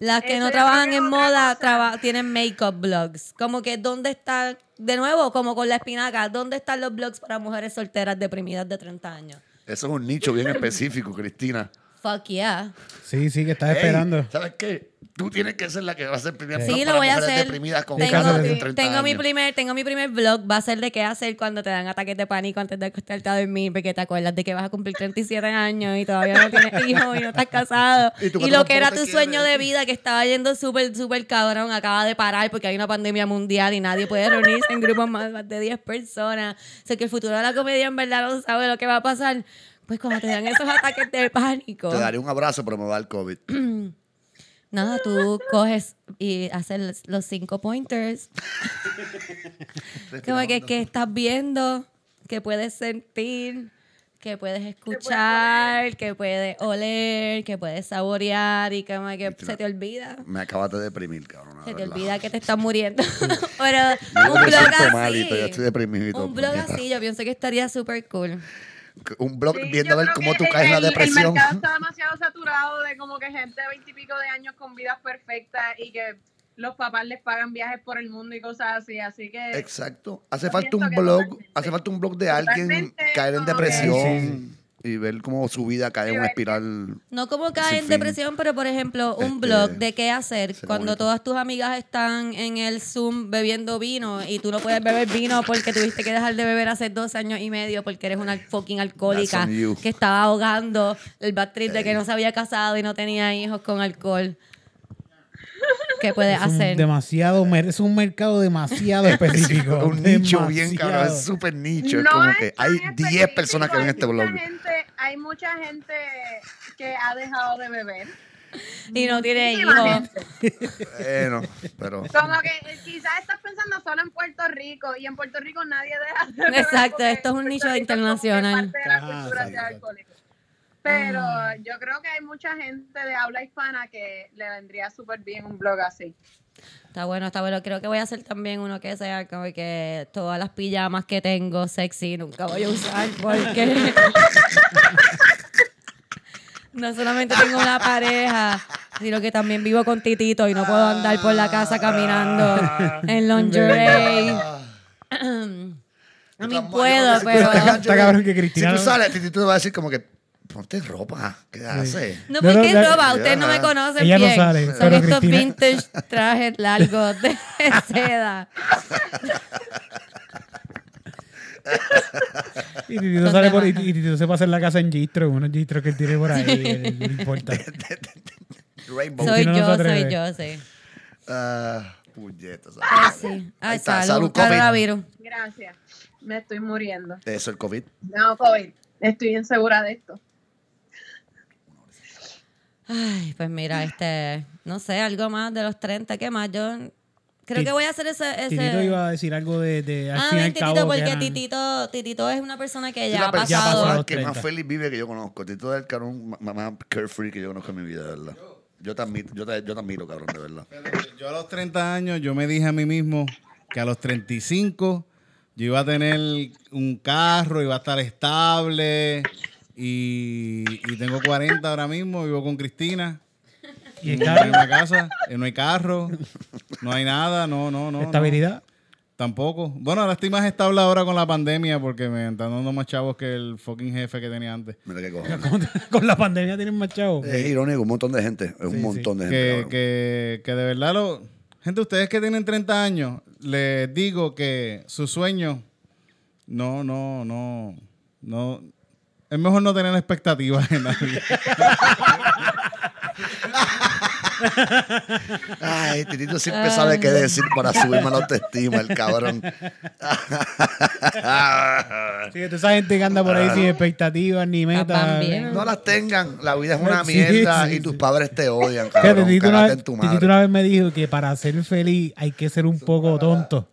Las que Eso no trabajan en moda traba- tienen make-up blogs. Como que, ¿dónde está? De nuevo, como con la espinaca, ¿dónde están los blogs para mujeres solteras deprimidas de 30 años? Eso es un nicho bien específico, Cristina. Fuck yeah. Sí, sí, que estás esperando. ¿Sabes qué? Tú tienes que ser la que va a hacer primer Sí, lo voy a hacer. deprimidas con Tengo. 30 tengo mi primer, tengo mi primer blog. Va a ser de qué hacer cuando te dan ataques de pánico antes de acostarte a dormir, porque te acuerdas de que vas a cumplir 37 años y todavía no tienes hijos y no estás casado. Y lo que era tu sueño de vida, que estaba yendo súper, súper cabrón, acaba de parar porque hay una pandemia mundial y nadie puede reunirse en grupos más más de 10 personas. O sea, que el futuro de la comedia en verdad no sabe lo que va a pasar. Pues cuando te dan esos ataques de pánico. Te daré un abrazo, pero me va el COVID. Nada, tú coges y haces los- cinco pointers. Como que, que estás viendo, que puedes sentir, que puedes escuchar, que puedes oler, que puedes saborear y como que se te olvida. Me acabas de deprimir, cabrón. Se te olvida que te estás muriendo. Pero un blog siento malito, ya así. Un blog así, yo pienso que estaría súper cool. Un blog Sí, viendo a ver cómo tú el- caes en la depresión. El mercado está demasiado saturado de como que gente de veintipico de años con vidas perfectas y que los papás les pagan viajes por el mundo y cosas así. Así que Exacto. Hace falta un blog, hace falta un blog de alguien caer en depresión y ver cómo su vida cae en una espiral. No como cae en fin. depresión, pero por ejemplo, un Este, blog de qué hacer cuando bonito. todas tus amigas están en el Zoom bebiendo vino y tú no puedes beber vino porque tuviste que dejar de beber hace dos años y medio porque eres una fucking alcohólica que estaba ahogando el bad trip de que no se había casado y no tenía hijos con alcohol. ¿Qué puedes Es hacer? demasiado, es un mercado demasiado específico. un nicho bien cabrón, es súper nicho. es no como es que hay 10 específico, personas que ven este blog. gente- hay mucha gente que ha dejado de beber. Y no tiene hijos. Bueno, pero Como que eh, quizás estás pensando solo en Puerto Rico y en Puerto Rico nadie deja de beber Exacto, esto es un nicho Rico es que internacional. parte de la Ajá, cultura ser alcohólico. Pero Ah. yo creo que hay mucha gente de habla hispana que le vendría súper bien un blog así. Está bueno, está bueno. Creo que voy a hacer también uno que sea como que todas las pijamas que tengo sexy nunca voy a usar porque no solamente tengo una pareja, sino que también vivo con Titito y no puedo andar por la casa caminando en lingerie. A mí puedo, pero... Está cabrón que Cristina Si tú sales, Titi, tú te vas a decir como que ponte ropa. ¿Qué haces? No, No, no, porque la- roba, ustedes no me no bien. sale, Son pero estos Cristina- vintage trajes largos de seda. Y Titito sale por y, y se pasa en la casa en gistro, unos gistros que él tiene por ahí, no importa. Rainbow. Soy no yo, soy yo, sí. Ah, ¿sabes? Ay, sí. Ay, está, salud. salud, COVID. Coronavirus. Gracias. Me estoy muriendo. Eso, el COVID. No, COVID. Estoy insegura de esto. Ay, pues mira, este, no sé, algo más de los 30, ¿qué más? Yo creo que voy a hacer ese... ese... Titito iba a decir algo de, de al ah, fin y ven, al Titito, cabo. que porque eran- Titito, Titito es una persona que Es ya la ha persona pasado... pasado. que más 30. feliz vive que yo conozco. Tito es el cabrón más, más carefree que yo conozco en mi vida, de verdad. Yo te admiro, yo te, yo te admiro, cabrón, de verdad. Yo a los 30 años, yo me dije a mí mismo que a los 35 yo iba a tener un carro, iba a estar estable y, y tengo 40 ahora mismo, vivo con Cristina. Y en una casa, eh, no hay carro, no hay nada, no, no, no. no. estabilidad. Tampoco. Bueno, ahora estoy más estable ahora con la pandemia porque me están dando más chavos que el fucking jefe que tenía antes. Mira qué cojones. Con, con la pandemia tienen más chavos. Es irónico, un montón de gente. Es un Sí, montón de gente. que, que, que de verdad lo... Gente, ustedes que tienen 30 años, les digo que su sueño no, no, no, no... Es mejor no tener expectativas en la vida. Ay, Titito siempre sabe qué decir para subirme la autoestima, el cabrón. Sí, toda esa gente que anda por ahí sin expectativas ni metas. ¿eh? No las tengan, la vida es una Sí, mierda sí, y tus padres te odian, cabrón. Titito una, Cágate vez, en tu Titito una vez me dijo que para ser feliz hay que ser un poco tonto.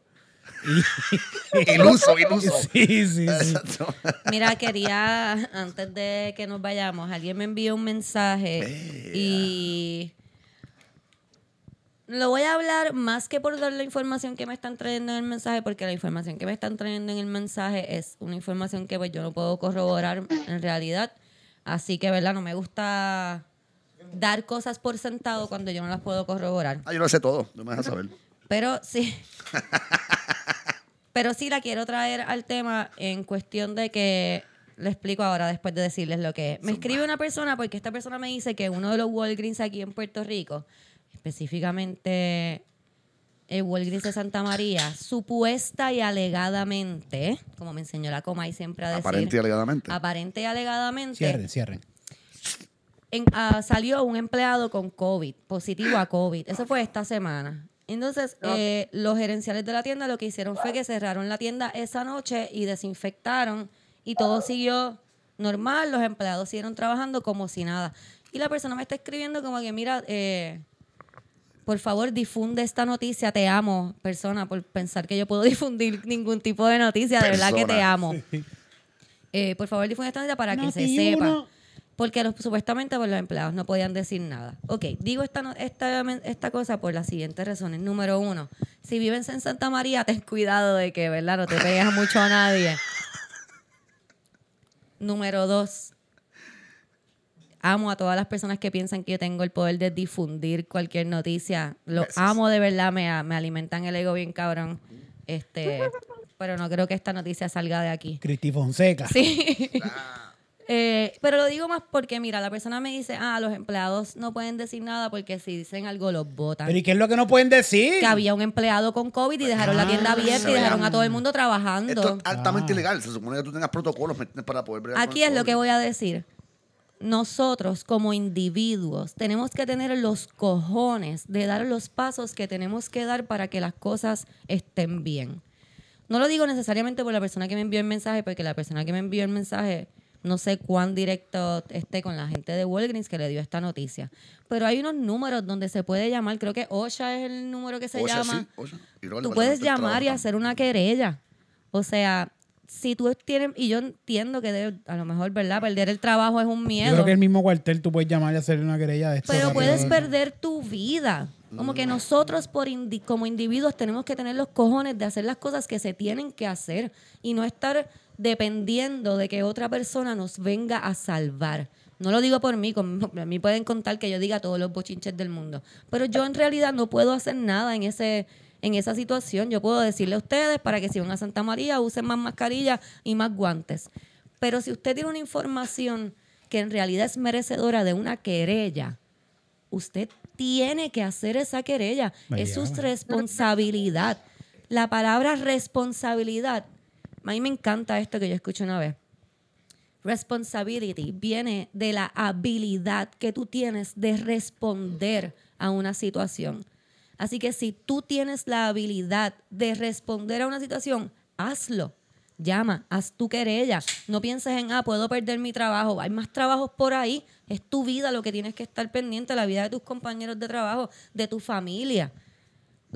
Iluso, iluso. Sí, sí, sí. Mira, quería, antes de que nos vayamos, alguien me envió un mensaje y lo voy a hablar más que por dar la información que me están trayendo en el mensaje, porque la información que me están trayendo en el mensaje es una información que pues, yo no puedo corroborar en realidad. Así que, ¿verdad? No me gusta dar cosas por sentado cuando yo no las puedo corroborar. Ah, yo lo sé todo, no me dejas saber. Pero sí. Pero sí la quiero traer al tema en cuestión de que le explico ahora después de decirles lo que es. Me escribe una persona porque esta persona me dice que uno de los Walgreens aquí en Puerto Rico, específicamente el Walgreens de Santa María, supuesta y alegadamente, como me enseñó la Comay siempre a decir, Aparente y alegadamente. aparente y alegadamente, Cierren, cierren. en- ah, salió un empleado con COVID, positivo a COVID. Eso fue esta semana. Entonces, eh, los gerenciales de la tienda lo que hicieron fue que cerraron la tienda esa noche y desinfectaron y todo siguió normal. Los empleados siguieron trabajando como si nada. Y la persona me está escribiendo como que, mira, eh, por favor, difunde esta noticia. Te amo, persona, por pensar que yo puedo difundir ningún tipo de noticia. De verdad que te amo. Eh, por favor, difunde esta noticia para que se sepa. Porque los- supuestamente pues, los empleados no podían decir nada. Ok, digo esta, esta, esta cosa por las siguientes razones. Número uno, si vives en Santa María, ten cuidado de que, ¿verdad? No te pegues mucho a nadie. Número dos, amo a todas las personas que piensan que yo tengo el poder de difundir cualquier noticia. Lo Gracias. amo de verdad, me, me alimentan el ego bien cabrón. Este, pero no creo que esta noticia salga de aquí. Cristi Fonseca. Sí. Eh, pero lo digo más porque, mira, la persona me dice, ah, los empleados no pueden decir nada porque si dicen algo los votan. Pero ¿y qué es lo que no pueden decir? Que había un empleado con COVID y dejaron la tienda abierta y dejaron a todo el mundo trabajando. Esto es altamente Ah. ilegal. Se supone que tú tengas protocolos para poder Aquí es lo que voy a decir. Nosotros como individuos tenemos que tener los cojones de dar los pasos que tenemos que dar para que las cosas estén bien. No lo digo necesariamente por la persona que me envió el mensaje, porque la persona que me envió el mensaje no sé cuán directo esté con la gente de Walgreens que le dio esta noticia. Pero hay unos números donde se puede llamar, creo que OSHA es el número que se llama. sí. Y el Tú puedes llamar y hacer una querella. O sea, si tú tienes, y yo entiendo que debe- a lo mejor, ¿verdad? Perder el trabajo es un Yo miedo. creo que el mismo cuartel tú puedes llamar y hacerle una querella de esto. Pero puedes perder tu vida. Como que nosotros por indi- como individuos tenemos que tener los cojones de hacer las cosas que se tienen que hacer y no estar dependiendo de que otra persona nos venga a salvar. No lo digo por mí, con- a mí pueden contar que yo diga todos los bochinches del mundo, pero yo en realidad no puedo hacer nada en ese en esa situación. Yo puedo decirle a ustedes para que si van a Santa María usen más mascarilla y más guantes. Pero si usted tiene una información que en realidad es merecedora de una querella, usted tiene que hacer esa querella. Es su responsabilidad. La palabra responsabilidad, a mí me encanta esto que yo escuché una vez. Responsibility viene de la habilidad que tú tienes de responder a una situación. Así que si tú tienes la habilidad de responder a una situación, hazlo. Llama, haz tu querella. No pienses en, ah, puedo perder mi trabajo. Hay más trabajos por ahí. Es tu vida lo que tienes que estar pendiente, la vida de tus compañeros de trabajo, de tu familia.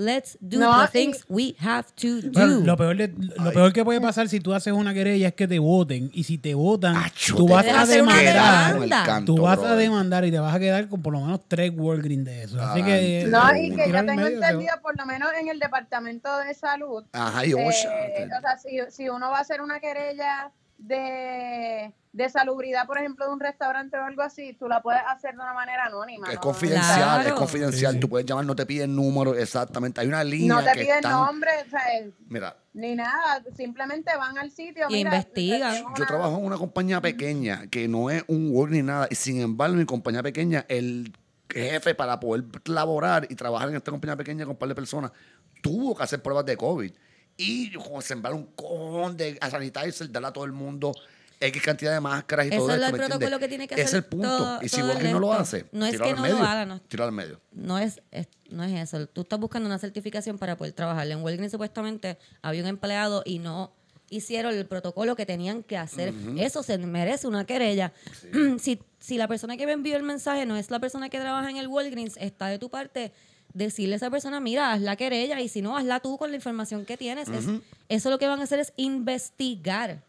Let's do No, the things we have to do. Bueno, lo, peor de- lo peor que puede pasar si tú haces una querella es que te voten. Y si te votan, Acho, tú te vas a a demandar. Canto, Tú vas a brother. demandar y te vas a quedar con por lo menos tres Walgreens de eso. Así que. No, eh, y que tirar yo tengo medio, entendido, por lo menos en el Departamento de Salud, Ajá, y OSHA. eh, o sea, si, si uno va a hacer una querella de, de salubridad, por ejemplo, de un restaurante o algo así, tú la puedes hacer de una manera anónima. es ¿no? confidencial, es confidencial. Sí. tú puedes llamar, no te piden número, exactamente. Hay una línea No te que piden están- nombre, o sea, Mira, ni nada, simplemente van al sitio. Y mira, investigan. tenemos yo una- trabajo en una compañía pequeña que no es un work ni nada. Y sin embargo, en mi compañía pequeña, el jefe para poder laborar y trabajar en esta compañía pequeña con un par de personas, tuvo que hacer pruebas de COVID. Y como sembrar un cojón de a sanitizer, darle a todo el mundo X cantidad de máscaras y Eso todo es esto. el ¿me protocolo que tiene que Es hacer el punto. todo- y si Walgreens no lo hace, No es que no medio, lo haga, no. tíralo al medio. no es, es- no es eso. Tú estás buscando una certificación para poder trabajar. En Walgreens supuestamente había un empleado y no hicieron el protocolo que tenían que hacer. Eso se merece una querella. si, si la persona que me envió el mensaje no es la persona que trabaja en el Walgreens, está de tu parte decirle a esa persona, mira, haz la querella y si no, hazla tú con la información que tienes. Es- eso lo que van a hacer es investigar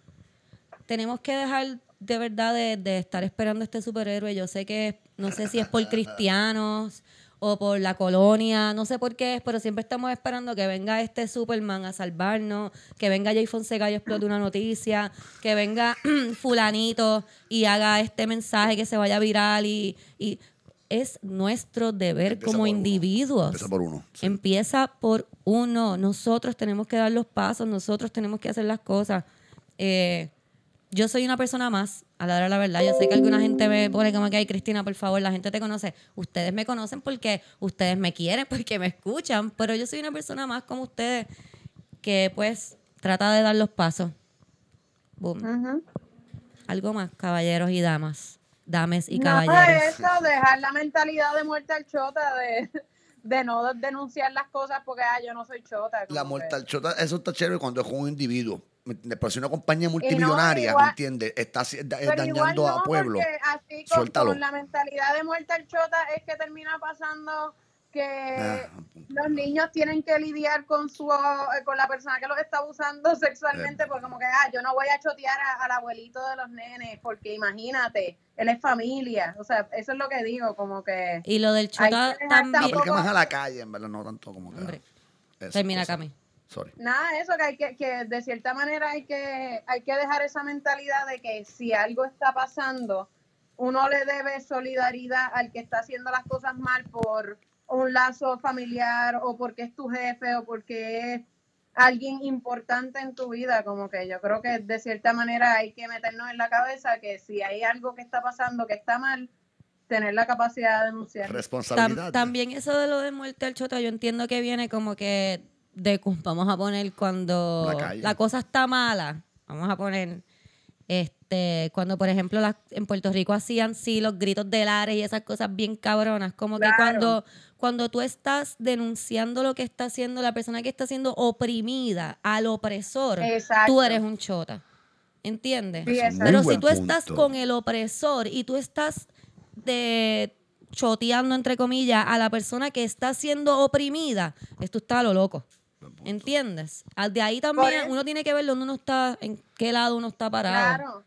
tenemos que dejar de verdad de, de estar esperando a este superhéroe. Yo sé que, no sé si es por cristianos o por la colonia, no sé por qué es, pero siempre estamos esperando que venga este Superman a salvarnos, que venga Jay Fonseca y explote una noticia, que venga fulanito y haga este mensaje que se vaya viral y, y es nuestro deber Empieza como uno. individuos. Empieza por uno, sí. Empieza por uno. Nosotros tenemos que dar los pasos, nosotros tenemos que hacer las cosas. Eh, yo soy una persona más, a la hora de la verdad. Yo sé que alguna gente me pone como que, ay, Cristina, por favor, la gente te conoce. Ustedes me conocen porque ustedes me quieren, porque me escuchan, pero yo soy una persona más como ustedes que, pues, trata de dar los pasos. Boom. Algo más, caballeros y damas. Dames y No, caballeros. eso, dejar la mentalidad de muerte al chota, de, de no denunciar las cosas porque ah, yo no soy chota. La como que- mortalchota, eso está chévere cuando es un individuo. Pero si una compañía multimillonaria, igual- ¿me entiendes? Está Pero dañando no, a pueblo. así con, Suéltalo. con la mentalidad de muerte al chota es que termina pasando que Ah, los niños tienen que lidiar con su eh, con la persona que los está abusando sexualmente, porque como que ah, yo no voy a chotear a- al abuelito de los nenes, porque imagínate, él es familia, o sea, eso es lo que digo, como que Y lo del Hay chota que dejar también. Aplica más a la calle, en verdad, no tanto como que. Hombre, termina. Cami. Sorry. nada, eso que hay que, que de cierta manera hay que, hay que dejar esa mentalidad de que si algo está pasando, uno le debe solidaridad al que está haciendo las cosas mal por un lazo familiar o porque es tu jefe o porque es alguien importante en tu vida, como que yo creo que de cierta manera hay que meternos en la cabeza que si hay algo que está pasando que está mal, tener la capacidad de denunciar. Tam- Responsabilidad. también eso de lo de muerte al chota, yo entiendo que viene como que de, vamos a poner cuando La cosa está mala, vamos a poner, este, cuando por ejemplo las- en Puerto Rico hacían sí los gritos de lares y esas cosas bien cabronas, como que cuando, cuando tú estás denunciando lo que está haciendo la persona que está siendo oprimida al opresor, Exacto. tú eres un chota. ¿Entiendes? Sí. Pero si tú estás punto. con el opresor y tú estás de choteando entre comillas a la persona que está siendo oprimida, esto está a lo loco. ¿Entiendes? De ahí también uno tiene que ver dónde uno está, en qué lado uno está parado. Claro.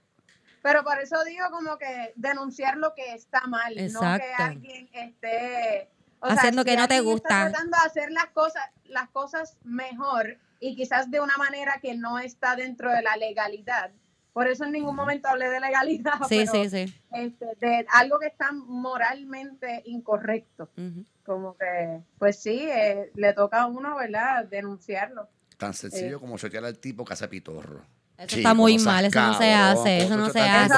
Pero por eso digo como que denunciar lo que está mal, no que alguien esté o Haciendo que no te gusta. tratando de hacer las cosas, las cosas mejor y quizás de una manera que no está dentro de la legalidad. Por eso en ningún momento hablé de legalidad, Sí, pero, sí, sí. este, de algo que está moralmente incorrecto. Ujú. Como que, pues sí, eh, le toca a uno, ¿verdad?, denunciarlo. Tan sencillo Eh. como chotear al tipo que hace pitorro. Eso Chico, está muy mal, eso no se hace, eso ¿cómo no se hace.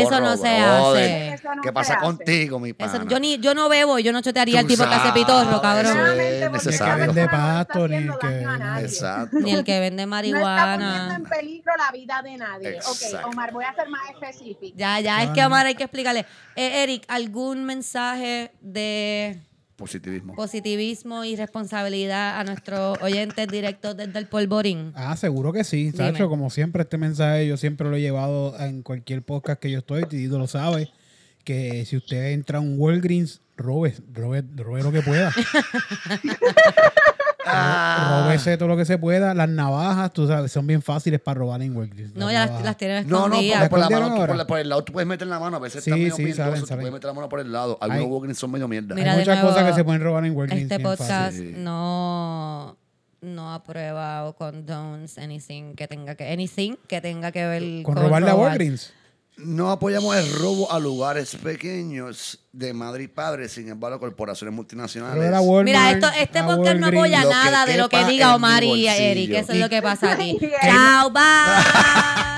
Eso no se hace. ¿Qué pasa contigo, mi Eso- pana? yo, ni, yo no bebo, yo no chotearía al tipo que hace pitorro, cabrón. eso es necesario. Ni el que vende pasto, ni el que. Exacto. Ni el que vende No está marihuana. poniendo en peligro la vida de nadie. Exacto. Ok, Omar, voy a ser más específico. Ya, ya, es que. Omar hay que explicarle. Eh, Eric, ¿algún mensaje de Positivismo. positivismo y responsabilidad a nuestros oyentes directos desde el polvorín? Ah, seguro que sí. Sacho, como siempre, este mensaje yo siempre lo he llevado en cualquier podcast que yo estoy, Tito lo sabe, que si usted entra a un Walgreens, robe, robe, robe lo que pueda. Ah. Róbese todo lo que se pueda. Las navajas, tú sabes, son bien fáciles para robar en Walgreens. No, ya las, las tienen No, no, porque por la ¿Escondieron mano, por, la- por el lado tú puedes meter la mano. A veces Sí, está medio sí, pildoso, salen, tú puedes meter la mano por el lado. Algunos Hay- walgreens son medio mierda. Mira, Hay muchas nuevo, cosas que se pueden robar en Walgreens. Este podcast Sí. no, no aprueba o condones anything que tenga que anything que tenga que ver Con robarle a robar. Walgreens. No apoyamos el robo a lugares pequeños de madre y padre, sin embargo, corporaciones multinacionales. Walmart, Mira, esto, este podcast no apoya nada de lo que diga Omar y. Eric. Eso es lo que pasa aquí. Chao, bye.